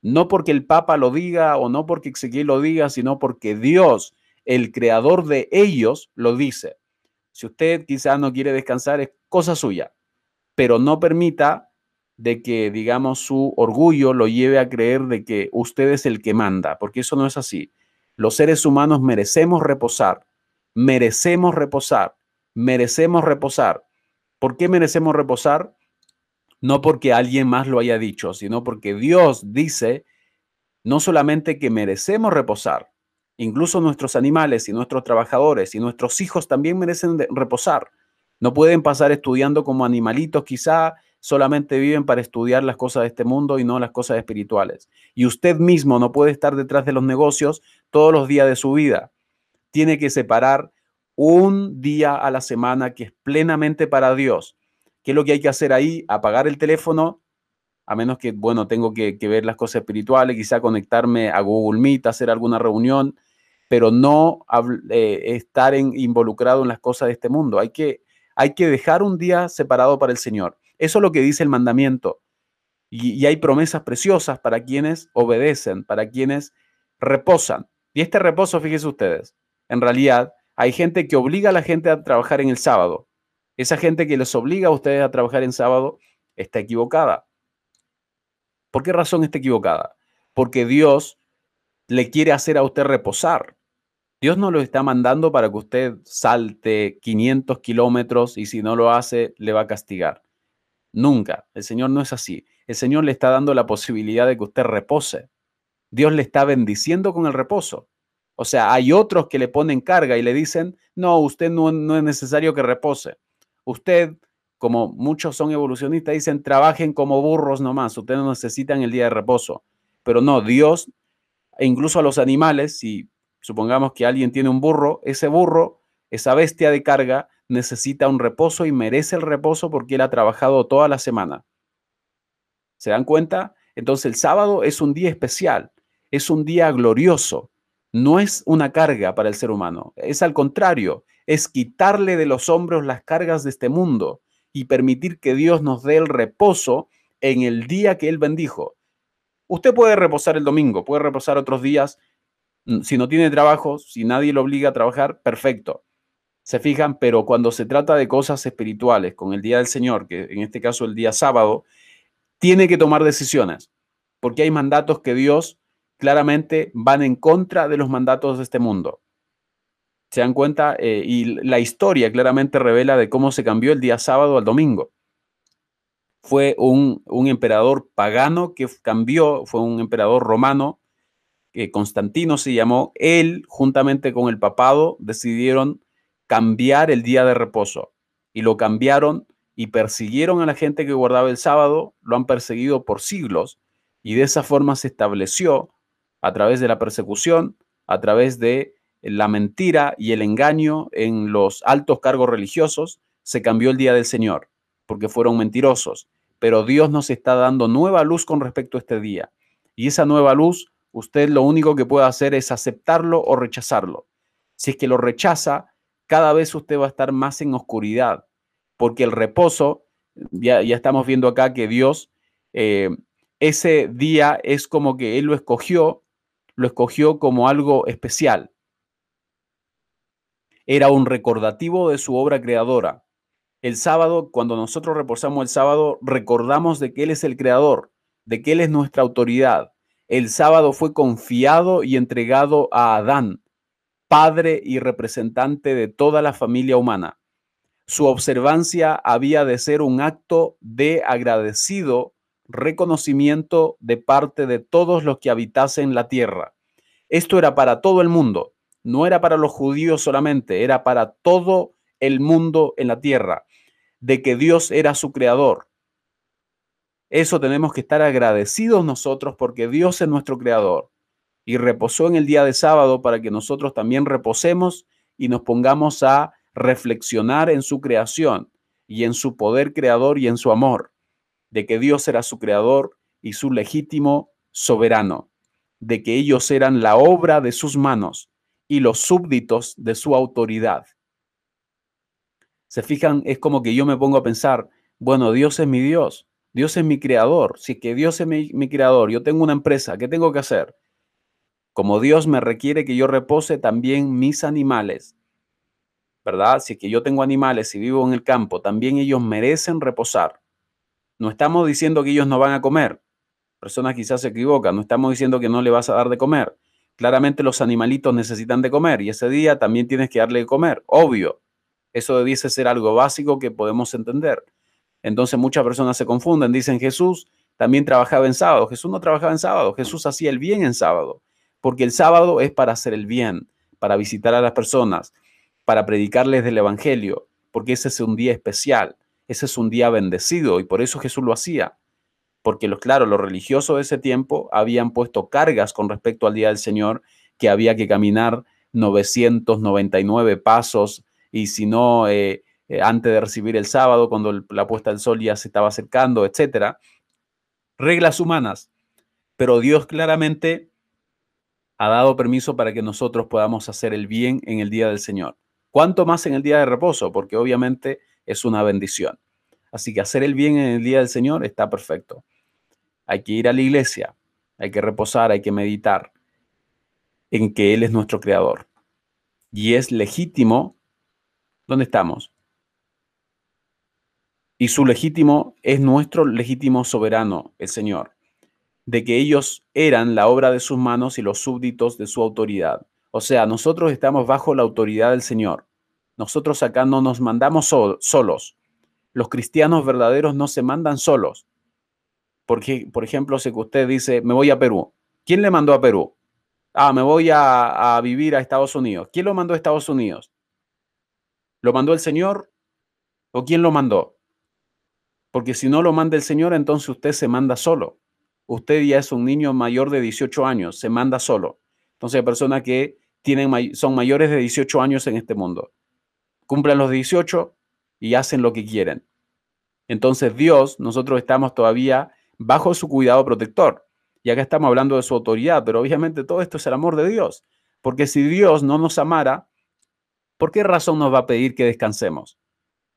No porque el Papa lo diga o no porque Ezequiel lo diga, sino porque Dios, el creador de ellos, lo dice. Si usted quizás no quiere descansar, es cosa suya pero no permita de que, digamos, su orgullo lo lleve a creer de que usted es el que manda, porque eso no es así. Los seres humanos merecemos reposar, merecemos reposar, merecemos reposar. ¿Por qué merecemos reposar? No porque alguien más lo haya dicho, sino porque Dios dice no solamente que merecemos reposar, incluso nuestros animales y nuestros trabajadores y nuestros hijos también merecen reposar. No pueden pasar estudiando como animalitos, quizá solamente viven para estudiar las cosas de este mundo y no las cosas espirituales. Y usted mismo no puede estar detrás de los negocios todos los días de su vida. Tiene que separar un día a la semana que es plenamente para Dios. ¿Qué es lo que hay que hacer ahí? Apagar el teléfono, a menos que, bueno, tengo que, ver las cosas espirituales, quizá conectarme a Google Meet, hacer alguna reunión, pero no eh, estar involucrado en las cosas de este mundo. Hay que hay que dejar un día separado para el Señor. Eso es lo que dice el mandamiento. Y, hay promesas preciosas para quienes obedecen, para quienes reposan. Y este reposo, fíjense ustedes, en realidad hay gente que obliga a la gente a trabajar en el sábado. Esa gente que les obliga a ustedes a trabajar en sábado está equivocada. ¿Por qué razón está equivocada? Porque Dios le quiere hacer a usted reposar. Dios no lo está mandando para que usted salte 500 kilómetros y si no lo hace, le va a castigar. Nunca. El Señor no es así. El Señor le está dando la posibilidad de que usted repose. Dios le está bendiciendo con el reposo. O sea, hay otros que le ponen carga y le dicen, no, usted no, no es necesario que repose. Usted, como muchos son evolucionistas, dicen, trabajen como burros nomás, ustedes no necesitan el día de reposo. Pero no, Dios, e incluso a los animales, si Supongamos que alguien tiene un burro, ese burro, esa bestia de carga, necesita un reposo y merece el reposo porque él ha trabajado toda la semana. ¿Se dan cuenta? Entonces el sábado es un día especial, es un día glorioso, no es una carga para el ser humano, es al contrario, es quitarle de los hombros las cargas de este mundo y permitir que Dios nos dé el reposo en el día que Él bendijo. Usted puede reposar el domingo, puede reposar otros días. Si no tiene trabajo, si nadie lo obliga a trabajar, perfecto. Se fijan, pero cuando se trata de cosas espirituales, con el día del Señor, que en este caso el día sábado, tiene que tomar decisiones, porque hay mandatos que Dios claramente van en contra de los mandatos de este mundo. ¿Se dan cuenta? Eh, y la historia claramente revela de cómo se cambió el día sábado al domingo fue un, emperador pagano que cambió, fue un emperador romano, que Constantino se llamó, él juntamente con el papado decidieron cambiar el día de reposo y lo cambiaron y persiguieron a la gente que guardaba el sábado, lo han perseguido por siglos y de esa forma se estableció a través de la persecución, a través de la mentira y el engaño en los altos cargos religiosos, se cambió el día del Señor porque fueron mentirosos, pero Dios nos está dando nueva luz con respecto a este día. Y esa nueva luz, usted lo único que puede hacer es aceptarlo o rechazarlo. Si es que lo rechaza, cada vez usted va a estar más en oscuridad, porque el reposo, ya, ya estamos viendo acá que Dios, eh, ese día es como que Él lo escogió, lo escogió como algo especial. Era un recordativo de su obra creadora el sábado, cuando nosotros reposamos el sábado, recordamos de que Él es el creador, de que Él es nuestra autoridad. El sábado fue confiado y entregado a Adán, padre y representante de toda la familia humana. Su observancia había de ser un acto de agradecido reconocimiento de parte de todos los que habitasen la tierra. Esto era para todo el mundo, no era para los judíos solamente, era para todo el mundo en la tierra de que Dios era su creador. Eso tenemos que estar agradecidos nosotros porque Dios es nuestro creador y reposó en el día de sábado para que nosotros también reposemos y nos pongamos a reflexionar en su creación y en su poder creador y en su amor, de que Dios era su creador y su legítimo soberano, de que ellos eran la obra de sus manos y los súbditos de su autoridad. Se fijan, es como que yo me pongo a pensar, bueno, Dios es mi Dios, Dios es mi creador. Si es que Dios es mi, creador, yo tengo una empresa, ¿qué tengo que hacer? Como Dios me requiere que yo repose también mis animales, ¿verdad? Si es que yo tengo animales y vivo en el campo, también ellos merecen reposar. No estamos diciendo que ellos no van a comer. Personas quizás se equivocan, no estamos diciendo que no le vas a dar de comer. Claramente los animalitos necesitan de comer y ese día también tienes que darle de comer, obvio. Eso debiese ser algo básico que podemos entender. Entonces muchas personas se confunden, dicen Jesús también trabajaba en sábado. Jesús no trabajaba en sábado, Jesús hacía el bien en sábado, porque el sábado es para hacer el bien, para visitar a las personas, para predicarles del Evangelio, porque ese es un día especial, ese es un día bendecido y por eso Jesús lo hacía. Porque los, claro, los religiosos de ese tiempo habían puesto cargas con respecto al día del Señor, que había que caminar 999 pasos y si no, eh, eh, antes de recibir el sábado, cuando la puesta del sol ya se estaba acercando, etcétera. Reglas humanas. Pero Dios claramente ha dado permiso para que nosotros podamos hacer el bien en el día del Señor. ¿Cuánto más en el día de reposo? Porque obviamente es una bendición. Así que hacer el bien en el día del Señor está perfecto. Hay que ir a la iglesia, hay que reposar, hay que meditar en que Él es nuestro creador. Y es legítimo ¿Dónde estamos? Y su legítimo es nuestro legítimo soberano, el Señor, de que ellos eran la obra de sus manos y los súbditos de su autoridad. O sea, nosotros estamos bajo la autoridad del Señor. Nosotros acá no nos mandamos solos. Los cristianos verdaderos no se mandan solos. Porque, por ejemplo, si usted dice, me voy a Perú. ¿Quién le mandó a Perú? Ah, me voy a, a vivir a Estados Unidos. ¿Quién lo mandó a Estados Unidos? ¿Lo mandó el Señor o quién lo mandó? Porque si no lo manda el Señor, entonces usted se manda solo. Usted ya es un niño mayor de 18 años, se manda solo. Entonces personas que son mayores de 18 años en este mundo. Cumplen los 18 y hacen lo que quieren. Entonces Dios, nosotros estamos todavía bajo su cuidado protector. Y acá estamos hablando de su autoridad, pero obviamente todo esto es el amor de Dios. Porque si Dios no nos amara, ¿por qué razón nos va a pedir que descansemos?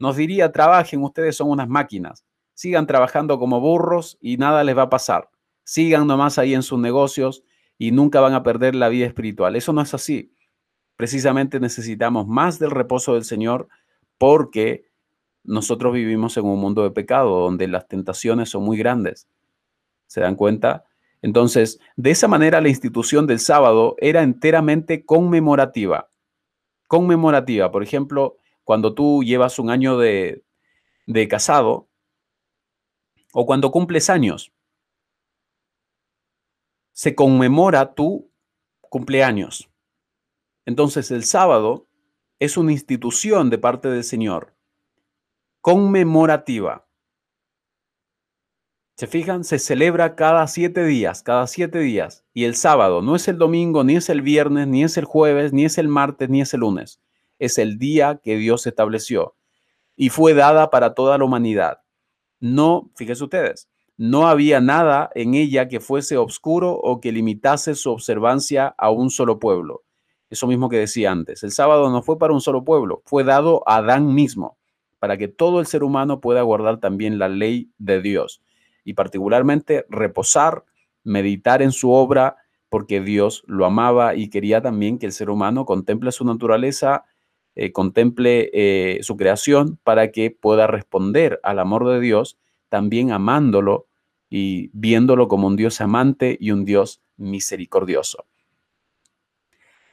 Nos diría, trabajen, ustedes son unas máquinas, sigan trabajando como burros y nada les va a pasar. Sigan nomás ahí en sus negocios y nunca van a perder la vida espiritual. Eso no es así. Precisamente necesitamos más del reposo del Señor porque nosotros vivimos en un mundo de pecado donde las tentaciones son muy grandes. ¿Se dan cuenta? Entonces, de esa manera la institución del sábado era enteramente conmemorativa. Conmemorativa, por ejemplo, cuando tú llevas un año de, de casado o cuando cumples años, se conmemora tu cumpleaños. Entonces el sábado es una institución de parte del Señor conmemorativa. ¿Se fijan? Se celebra cada siete días, cada siete días. Y el sábado no es el domingo, ni es el viernes, ni es el jueves, ni es el martes, ni es el lunes. Es el día que Dios estableció. Y fue dada para toda la humanidad. No, fíjense ustedes, no había nada en ella que fuese oscuro o que limitase su observancia a un solo pueblo. Eso mismo que decía antes. El sábado no fue para un solo pueblo, fue dado a Adán mismo para que todo el ser humano pueda guardar también la ley de Dios y particularmente reposar, meditar en su obra, porque Dios lo amaba y quería también que el ser humano contemple su naturaleza, eh, contemple eh, su creación para que pueda responder al amor de Dios, también amándolo y viéndolo como un Dios amante y un Dios misericordioso.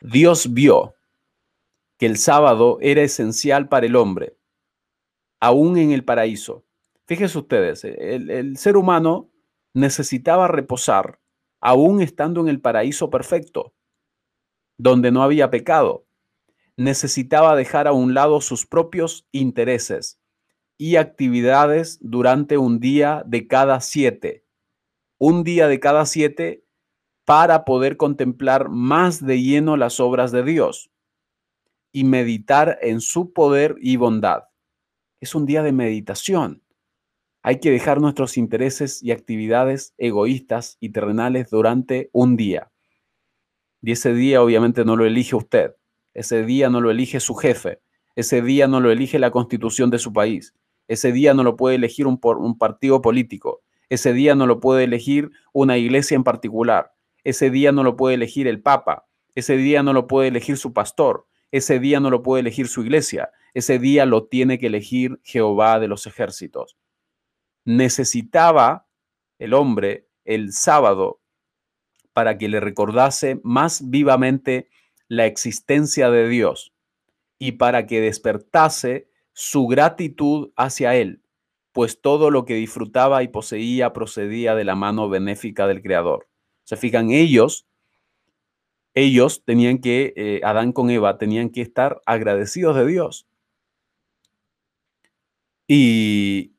Dios vio que el sábado era esencial para el hombre aún en el paraíso. Fíjense ustedes, el, ser humano necesitaba reposar aún estando en el paraíso perfecto, donde no había pecado. Necesitaba dejar a un lado sus propios intereses y actividades durante un día de cada siete. Un día de cada siete para poder contemplar más de lleno las obras de Dios y meditar en su poder y bondad es un día de meditación. Hay que dejar nuestros intereses y actividades egoístas y terrenales durante un día. Y ese día obviamente no lo elige usted. Ese día no lo elige su jefe. Ese día no lo elige la constitución de su país. Ese día no lo puede elegir un, partido político. Ese día no lo puede elegir una iglesia en particular. Ese día no lo puede elegir el Papa. Ese día no lo puede elegir su pastor. Ese día no lo puede elegir su iglesia. Ese día lo tiene que elegir Jehová de los ejércitos. Necesitaba el hombre el sábado para que le recordase más vivamente la existencia de Dios y para que despertase su gratitud hacia Él, pues todo lo que disfrutaba y poseía procedía de la mano benéfica del Creador. Se fijan, ellos, ellos tenían que, eh, Adán con Eva, tenían que estar agradecidos de Dios. Y,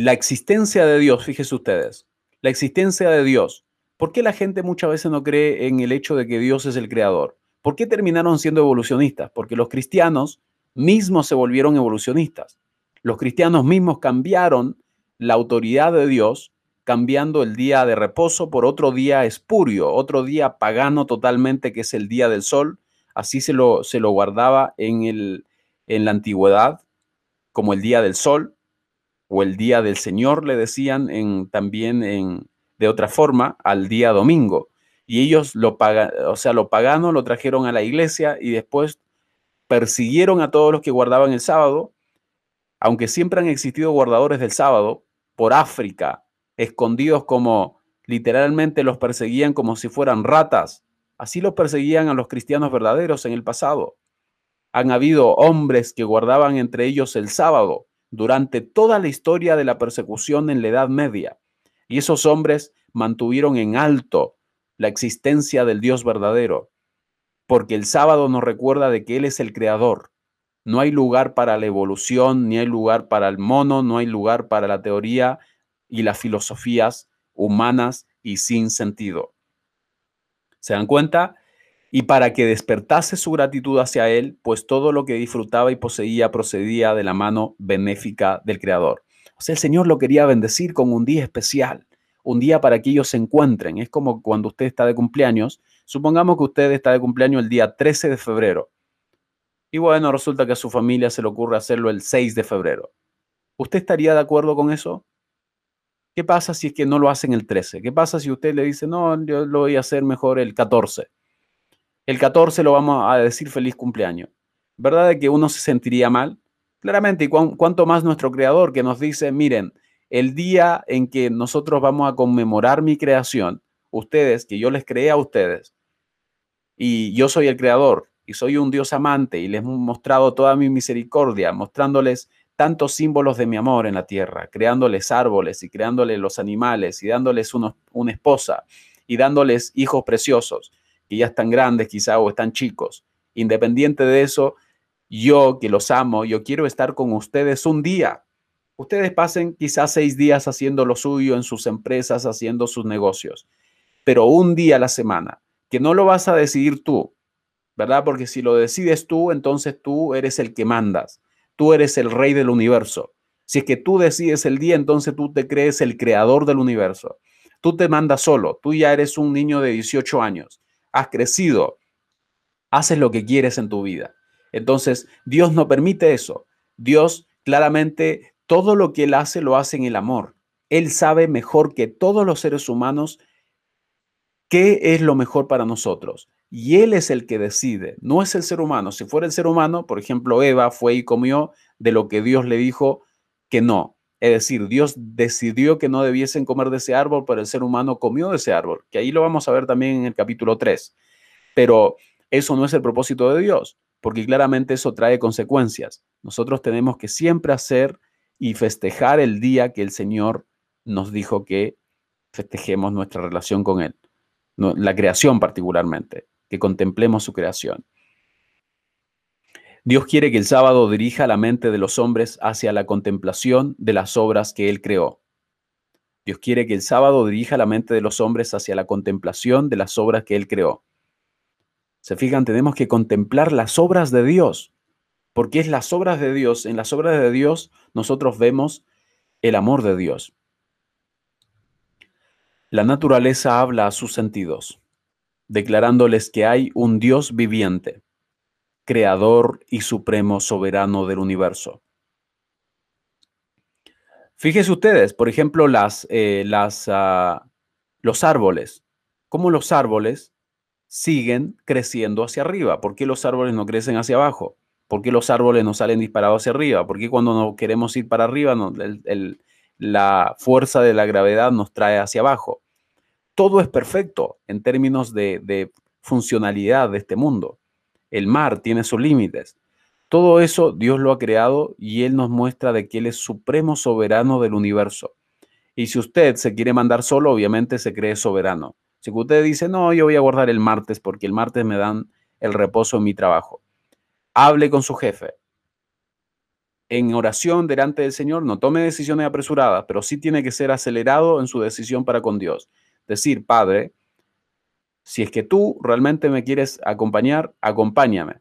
la existencia de Dios, fíjense ustedes, la existencia de Dios. ¿Por qué la gente muchas veces no cree en el hecho de que Dios es el creador? ¿Por qué terminaron siendo evolucionistas? Porque los cristianos mismos se volvieron evolucionistas. Los cristianos mismos cambiaron la autoridad de Dios, cambiando el día de reposo por otro día espurio, otro día pagano totalmente, que es el día del sol. Así se lo, se lo guardaba en, el, en la antigüedad como el día del sol o el día del Señor, le decían también en, de otra forma al día domingo. Y ellos lo pagan, o sea, lo pagano lo trajeron a la iglesia y después persiguieron a todos los que guardaban el sábado, aunque siempre han existido guardadores del sábado por África, escondidos como literalmente los perseguían como si fueran ratas. Así los perseguían a los cristianos verdaderos en el pasado han habido hombres que guardaban entre ellos el sábado durante toda la historia de la persecución en la Edad Media. Y esos hombres mantuvieron en alto la existencia del Dios verdadero, porque el sábado nos recuerda de que Él es el creador. No hay lugar para la evolución, ni hay lugar para el mono, no hay lugar para la teoría y las filosofías humanas y sin sentido. ¿Se dan cuenta? y para que despertase su gratitud hacia él, pues todo lo que disfrutaba y poseía procedía de la mano benéfica del Creador. O sea, el Señor lo quería bendecir con un día especial, un día para que ellos se encuentren. Es como cuando usted está de cumpleaños. Supongamos que usted está de cumpleaños el día 13 de febrero. Y bueno, resulta que a su familia se le ocurre hacerlo el 6 de febrero. ¿Usted estaría de acuerdo con eso? ¿Qué pasa si es que no lo hacen el 13? ¿Qué pasa si usted le dice, no, yo lo voy a hacer mejor el 14? El 14 lo vamos a decir feliz cumpleaños. ¿Verdad de que uno se sentiría mal? Claramente, y cuánto más nuestro creador que nos dice, miren, el día en que nosotros vamos a conmemorar mi creación, ustedes, que yo les creé a ustedes, y yo soy el creador, y soy un Dios amante, y les he mostrado toda mi misericordia, mostrándoles tantos símbolos de mi amor en la tierra, creándoles árboles y creándoles los animales y dándoles una esposa y dándoles hijos preciosos, que ya están grandes quizá o están chicos. Independiente de eso, yo que los amo, yo quiero estar con ustedes un día. Ustedes pasen quizás seis días haciendo lo suyo en sus empresas, haciendo sus negocios, pero un día a la semana, que no lo vas a decidir tú, ¿verdad? Porque si lo decides tú, entonces tú eres el que mandas, tú eres el rey del universo. Si es que tú decides el día, entonces tú te crees el creador del universo. Tú te mandas solo, tú ya eres un niño de 18 años, has crecido, haces lo que quieres en tu vida. Entonces, Dios no permite eso. Dios claramente todo lo que Él hace lo hace en el amor. Él sabe mejor que todos los seres humanos qué es lo mejor para nosotros. Y Él es el que decide, no es el ser humano. Si fuera el ser humano, por ejemplo, Eva fue y comió de lo que Dios le dijo que no. Es decir, Dios decidió que no debiesen comer de ese árbol, pero el ser humano comió de ese árbol, que ahí lo vamos a ver también en el capítulo 3. Pero eso no es el propósito de Dios porque claramente eso trae consecuencias. Nosotros tenemos que siempre hacer y festejar el día que el Señor nos dijo que festejemos nuestra relación con Él, la creación particularmente, que contemplemos su creación. Dios quiere que el sábado dirija la mente de los hombres hacia la contemplación de las obras que Él creó. Dios quiere que el sábado dirija la mente de los hombres hacia la contemplación de las obras que Él creó. Se fijan, tenemos que contemplar las obras de Dios, porque es las obras de Dios, en las obras de Dios nosotros vemos el amor de Dios. La naturaleza habla a sus sentidos, declarándoles que hay un Dios viviente, creador y supremo soberano del universo. Fíjense ustedes, por ejemplo, las, eh, ah, los árboles, cómo los árboles siguen creciendo hacia arriba. ¿Por qué los árboles no crecen hacia abajo? ¿Por qué los árboles no salen disparados hacia arriba? ¿Por qué cuando no queremos ir para arriba la fuerza de la gravedad nos trae hacia abajo? Todo es perfecto en términos de, de funcionalidad de este mundo. El mar tiene sus límites. Todo eso Dios lo ha creado y Él nos muestra de que Él es supremo soberano del universo. Y si usted se quiere mandar solo, obviamente se cree soberano. Si usted dice, no, yo voy a guardar el martes porque el martes me dan el reposo en mi trabajo, hable con su jefe. En oración delante del Señor, no tome decisiones apresuradas, pero sí tiene que ser acelerado en su decisión para con Dios. Decir, Padre, si es que tú realmente me quieres acompañar, acompáñame.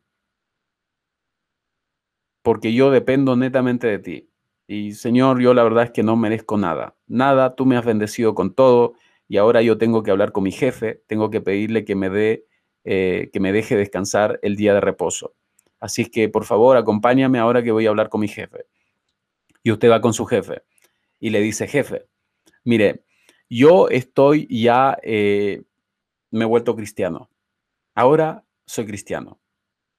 Porque yo dependo netamente de ti. Y Señor, yo la verdad es que no merezco nada. Nada, tú me has bendecido con todo y ahora yo tengo que hablar con mi jefe, tengo que pedirle que me dé, eh, que me deje descansar el día de reposo. Así que por favor acompáñame ahora que voy a hablar con mi jefe. Y usted va con su jefe y le dice, jefe, mire, yo estoy ya, eh, me he vuelto cristiano. Ahora soy cristiano.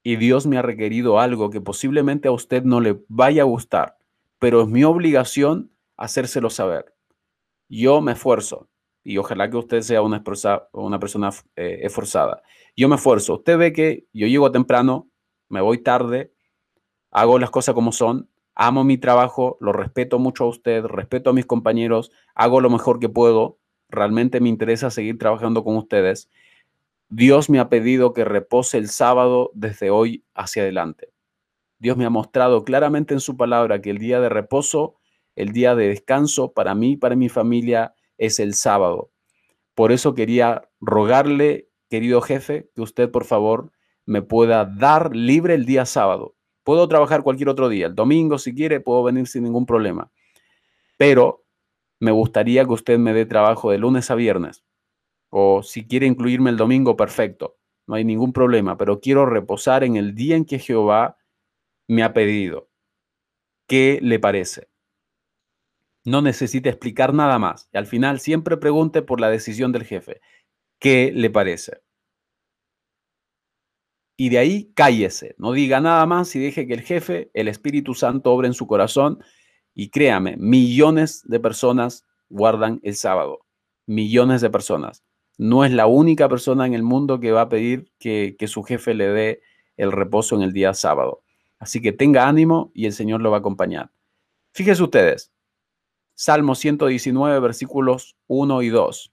Y Dios me ha requerido algo que posiblemente a usted no le vaya a gustar, pero es mi obligación hacérselo saber. Yo me esfuerzo, y ojalá que usted sea una, una persona eh, esforzada. Yo me esfuerzo. Usted ve que yo llego temprano, me voy tarde, hago las cosas como son, amo mi trabajo, lo respeto mucho a usted, respeto a mis compañeros, hago lo mejor que puedo, realmente me interesa seguir trabajando con ustedes. Dios me ha pedido que repose el sábado desde hoy hacia adelante. Dios me ha mostrado claramente en su palabra que el día de reposo, el día de descanso para mí y para mi familia es el sábado. Por eso quería rogarle, querido jefe, que usted por favor me pueda dar libre el día sábado. Puedo trabajar cualquier otro día, el domingo si quiere, puedo venir sin ningún problema. Pero me gustaría que usted me dé trabajo de lunes a viernes. O si quiere incluirme el domingo, perfecto. No hay ningún problema, pero quiero reposar en el día en que Jehová me ha pedido. ¿Qué le parece? No necesita explicar nada más. Y al final siempre pregunte por la decisión del jefe. ¿Qué le parece? Y de ahí cállese, no diga nada más y deje que el jefe, el Espíritu Santo, obre en su corazón. Y créame, millones de personas guardan el sábado. Millones de personas. No es la única persona en el mundo que va a pedir que, su jefe le dé el reposo en el día sábado. Así que tenga ánimo y el Señor lo va a acompañar. Fíjense ustedes, Salmo 119, versículos 1 y 2.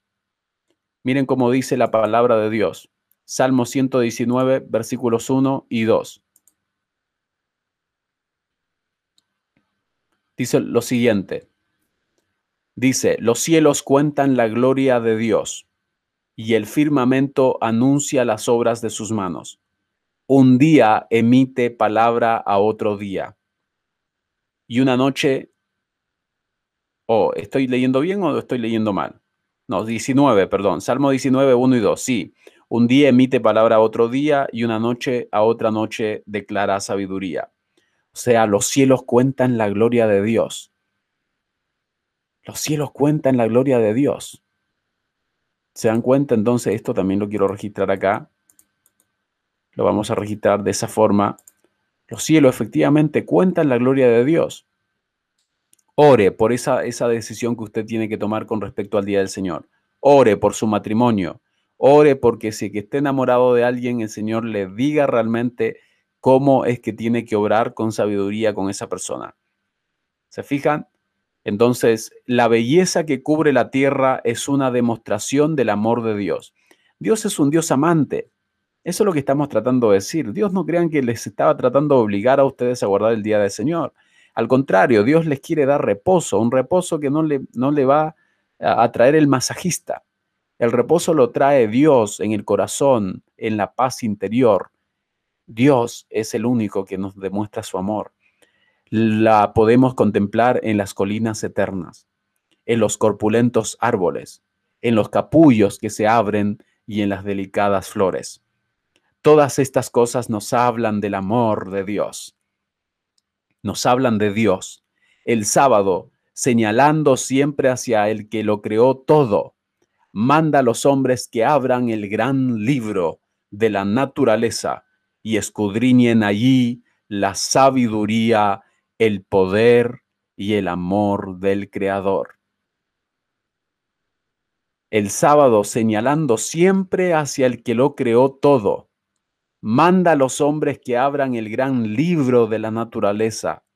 Miren cómo dice la palabra de Dios. Salmo 119, versículos 1 y 2. Dice lo siguiente. Dice, los cielos cuentan la gloria de Dios y el firmamento anuncia las obras de sus manos un día emite palabra a otro día. Y una noche, oh, ¿estoy leyendo bien o estoy leyendo mal? No, 19, perdón, Salmo 19, 1 y 2, sí. Un día emite palabra a otro día y una noche a otra noche declara sabiduría. O sea, los cielos cuentan la gloria de Dios. Los cielos cuentan la gloria de Dios. ¿Se dan cuenta? Entonces, esto también lo quiero registrar acá lo vamos a registrar de esa forma. Los cielos efectivamente cuentan la gloria de Dios. Ore por esa, esa decisión que usted tiene que tomar con respecto al día del Señor. Ore por su matrimonio. Ore porque si que esté enamorado de alguien, el Señor le diga realmente cómo es que tiene que obrar con sabiduría con esa persona. ¿Se fijan? Entonces, la belleza que cubre la tierra es una demostración del amor de Dios. Dios es un Dios amante. Eso es lo que estamos tratando de decir. Dios no crean que les estaba tratando de obligar a ustedes a guardar el día del Señor. Al contrario, Dios les quiere dar reposo, un reposo que no le, no le va a traer el masajista. El reposo lo trae Dios en el corazón, en la paz interior. Dios es el único que nos demuestra su amor. La podemos contemplar en las colinas eternas, en los corpulentos árboles, en los capullos que se abren y en las delicadas flores. Todas estas cosas nos hablan del amor de Dios. Nos hablan de Dios. El sábado, señalando siempre hacia el que lo creó todo, manda a los hombres que abran el gran libro de la naturaleza y escudriñen allí la sabiduría, el poder y el amor del Creador. El sábado señalando siempre hacia el que lo creó todo, manda a los hombres que abran el gran libro de la naturaleza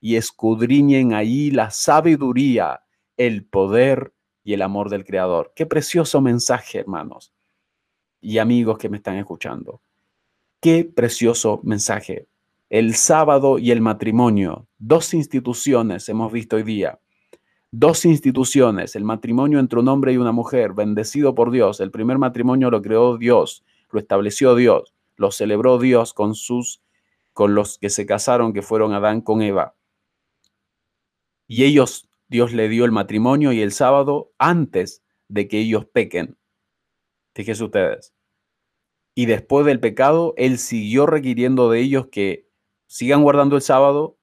y escudriñen ahí la sabiduría, el poder y el amor del Creador. Qué precioso mensaje, hermanos y amigos que me están escuchando. Qué precioso mensaje. El sábado y el matrimonio, dos instituciones hemos visto hoy día. Dos instituciones, el matrimonio entre un hombre y una mujer, bendecido por Dios. El primer matrimonio lo creó Dios, lo estableció Dios lo celebró Dios con sus con los que se casaron, que fueron Adán con Eva. Y ellos, Dios le dio el matrimonio y el sábado antes de que ellos pequen. Fíjense ustedes. Y después del pecado, Él siguió requiriendo de ellos que sigan guardando el sábado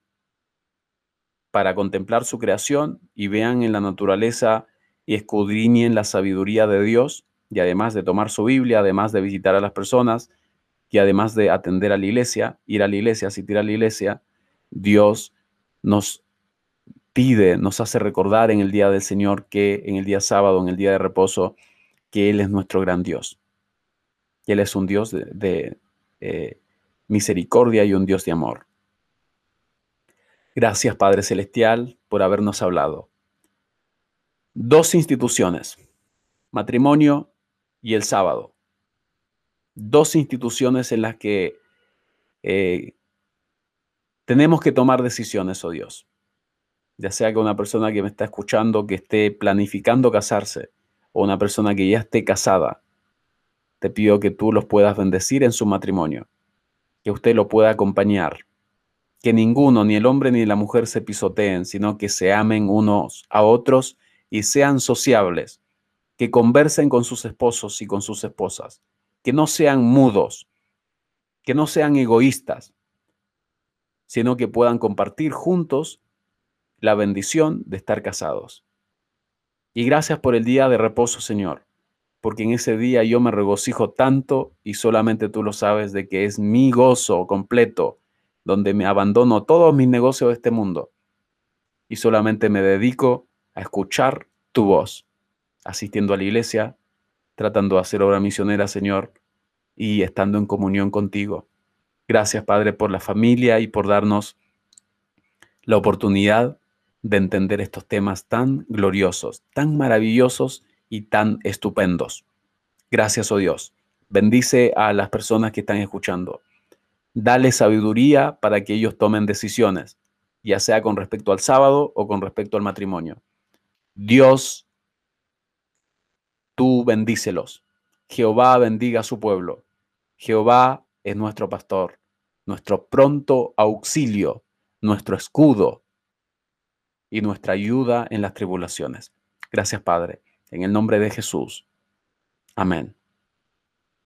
para contemplar su creación y vean en la naturaleza y escudriñen la sabiduría de Dios y además de tomar su Biblia, además de visitar a las personas, que además de atender a la iglesia, ir a la iglesia, asistir a la iglesia, Dios nos pide, nos hace recordar en el día del Señor que en el día sábado, en el día de reposo, que Él es nuestro gran Dios. Que Él es un Dios de, eh, misericordia y un Dios de amor. Gracias Padre Celestial por habernos hablado. Dos instituciones, matrimonio y el sábado dos instituciones en las que eh, tenemos que tomar decisiones, oh Dios. Ya sea que una persona que me está escuchando, que esté planificando casarse, o una persona que ya esté casada, te pido que tú los puedas bendecir en su matrimonio, que usted lo pueda acompañar, que ninguno, ni el hombre ni la mujer se pisoteen, sino que se amen unos a otros y sean sociables, que conversen con sus esposos y con sus esposas, que no sean mudos, que no sean egoístas, sino que puedan compartir juntos la bendición de estar casados. Y gracias por el día de reposo, Señor, porque en ese día yo me regocijo tanto y solamente tú lo sabes de que es mi gozo completo, donde me abandono todos mis negocios de este mundo y solamente me dedico a escuchar tu voz, asistiendo a la iglesia, tratando de hacer obra misionera, Señor, y estando en comunión contigo. Gracias, Padre, por la familia y por darnos la oportunidad de entender estos temas tan gloriosos, tan maravillosos y tan estupendos. Gracias, oh Dios. Bendice a las personas que están escuchando. Dale sabiduría para que ellos tomen decisiones, ya sea con respecto al sábado o con respecto al matrimonio. Dios, tú bendícelos. Jehová bendiga a su pueblo. Jehová es nuestro pastor, nuestro pronto auxilio, nuestro escudo y nuestra ayuda en las tribulaciones. Gracias, Padre. En el nombre de Jesús. Amén.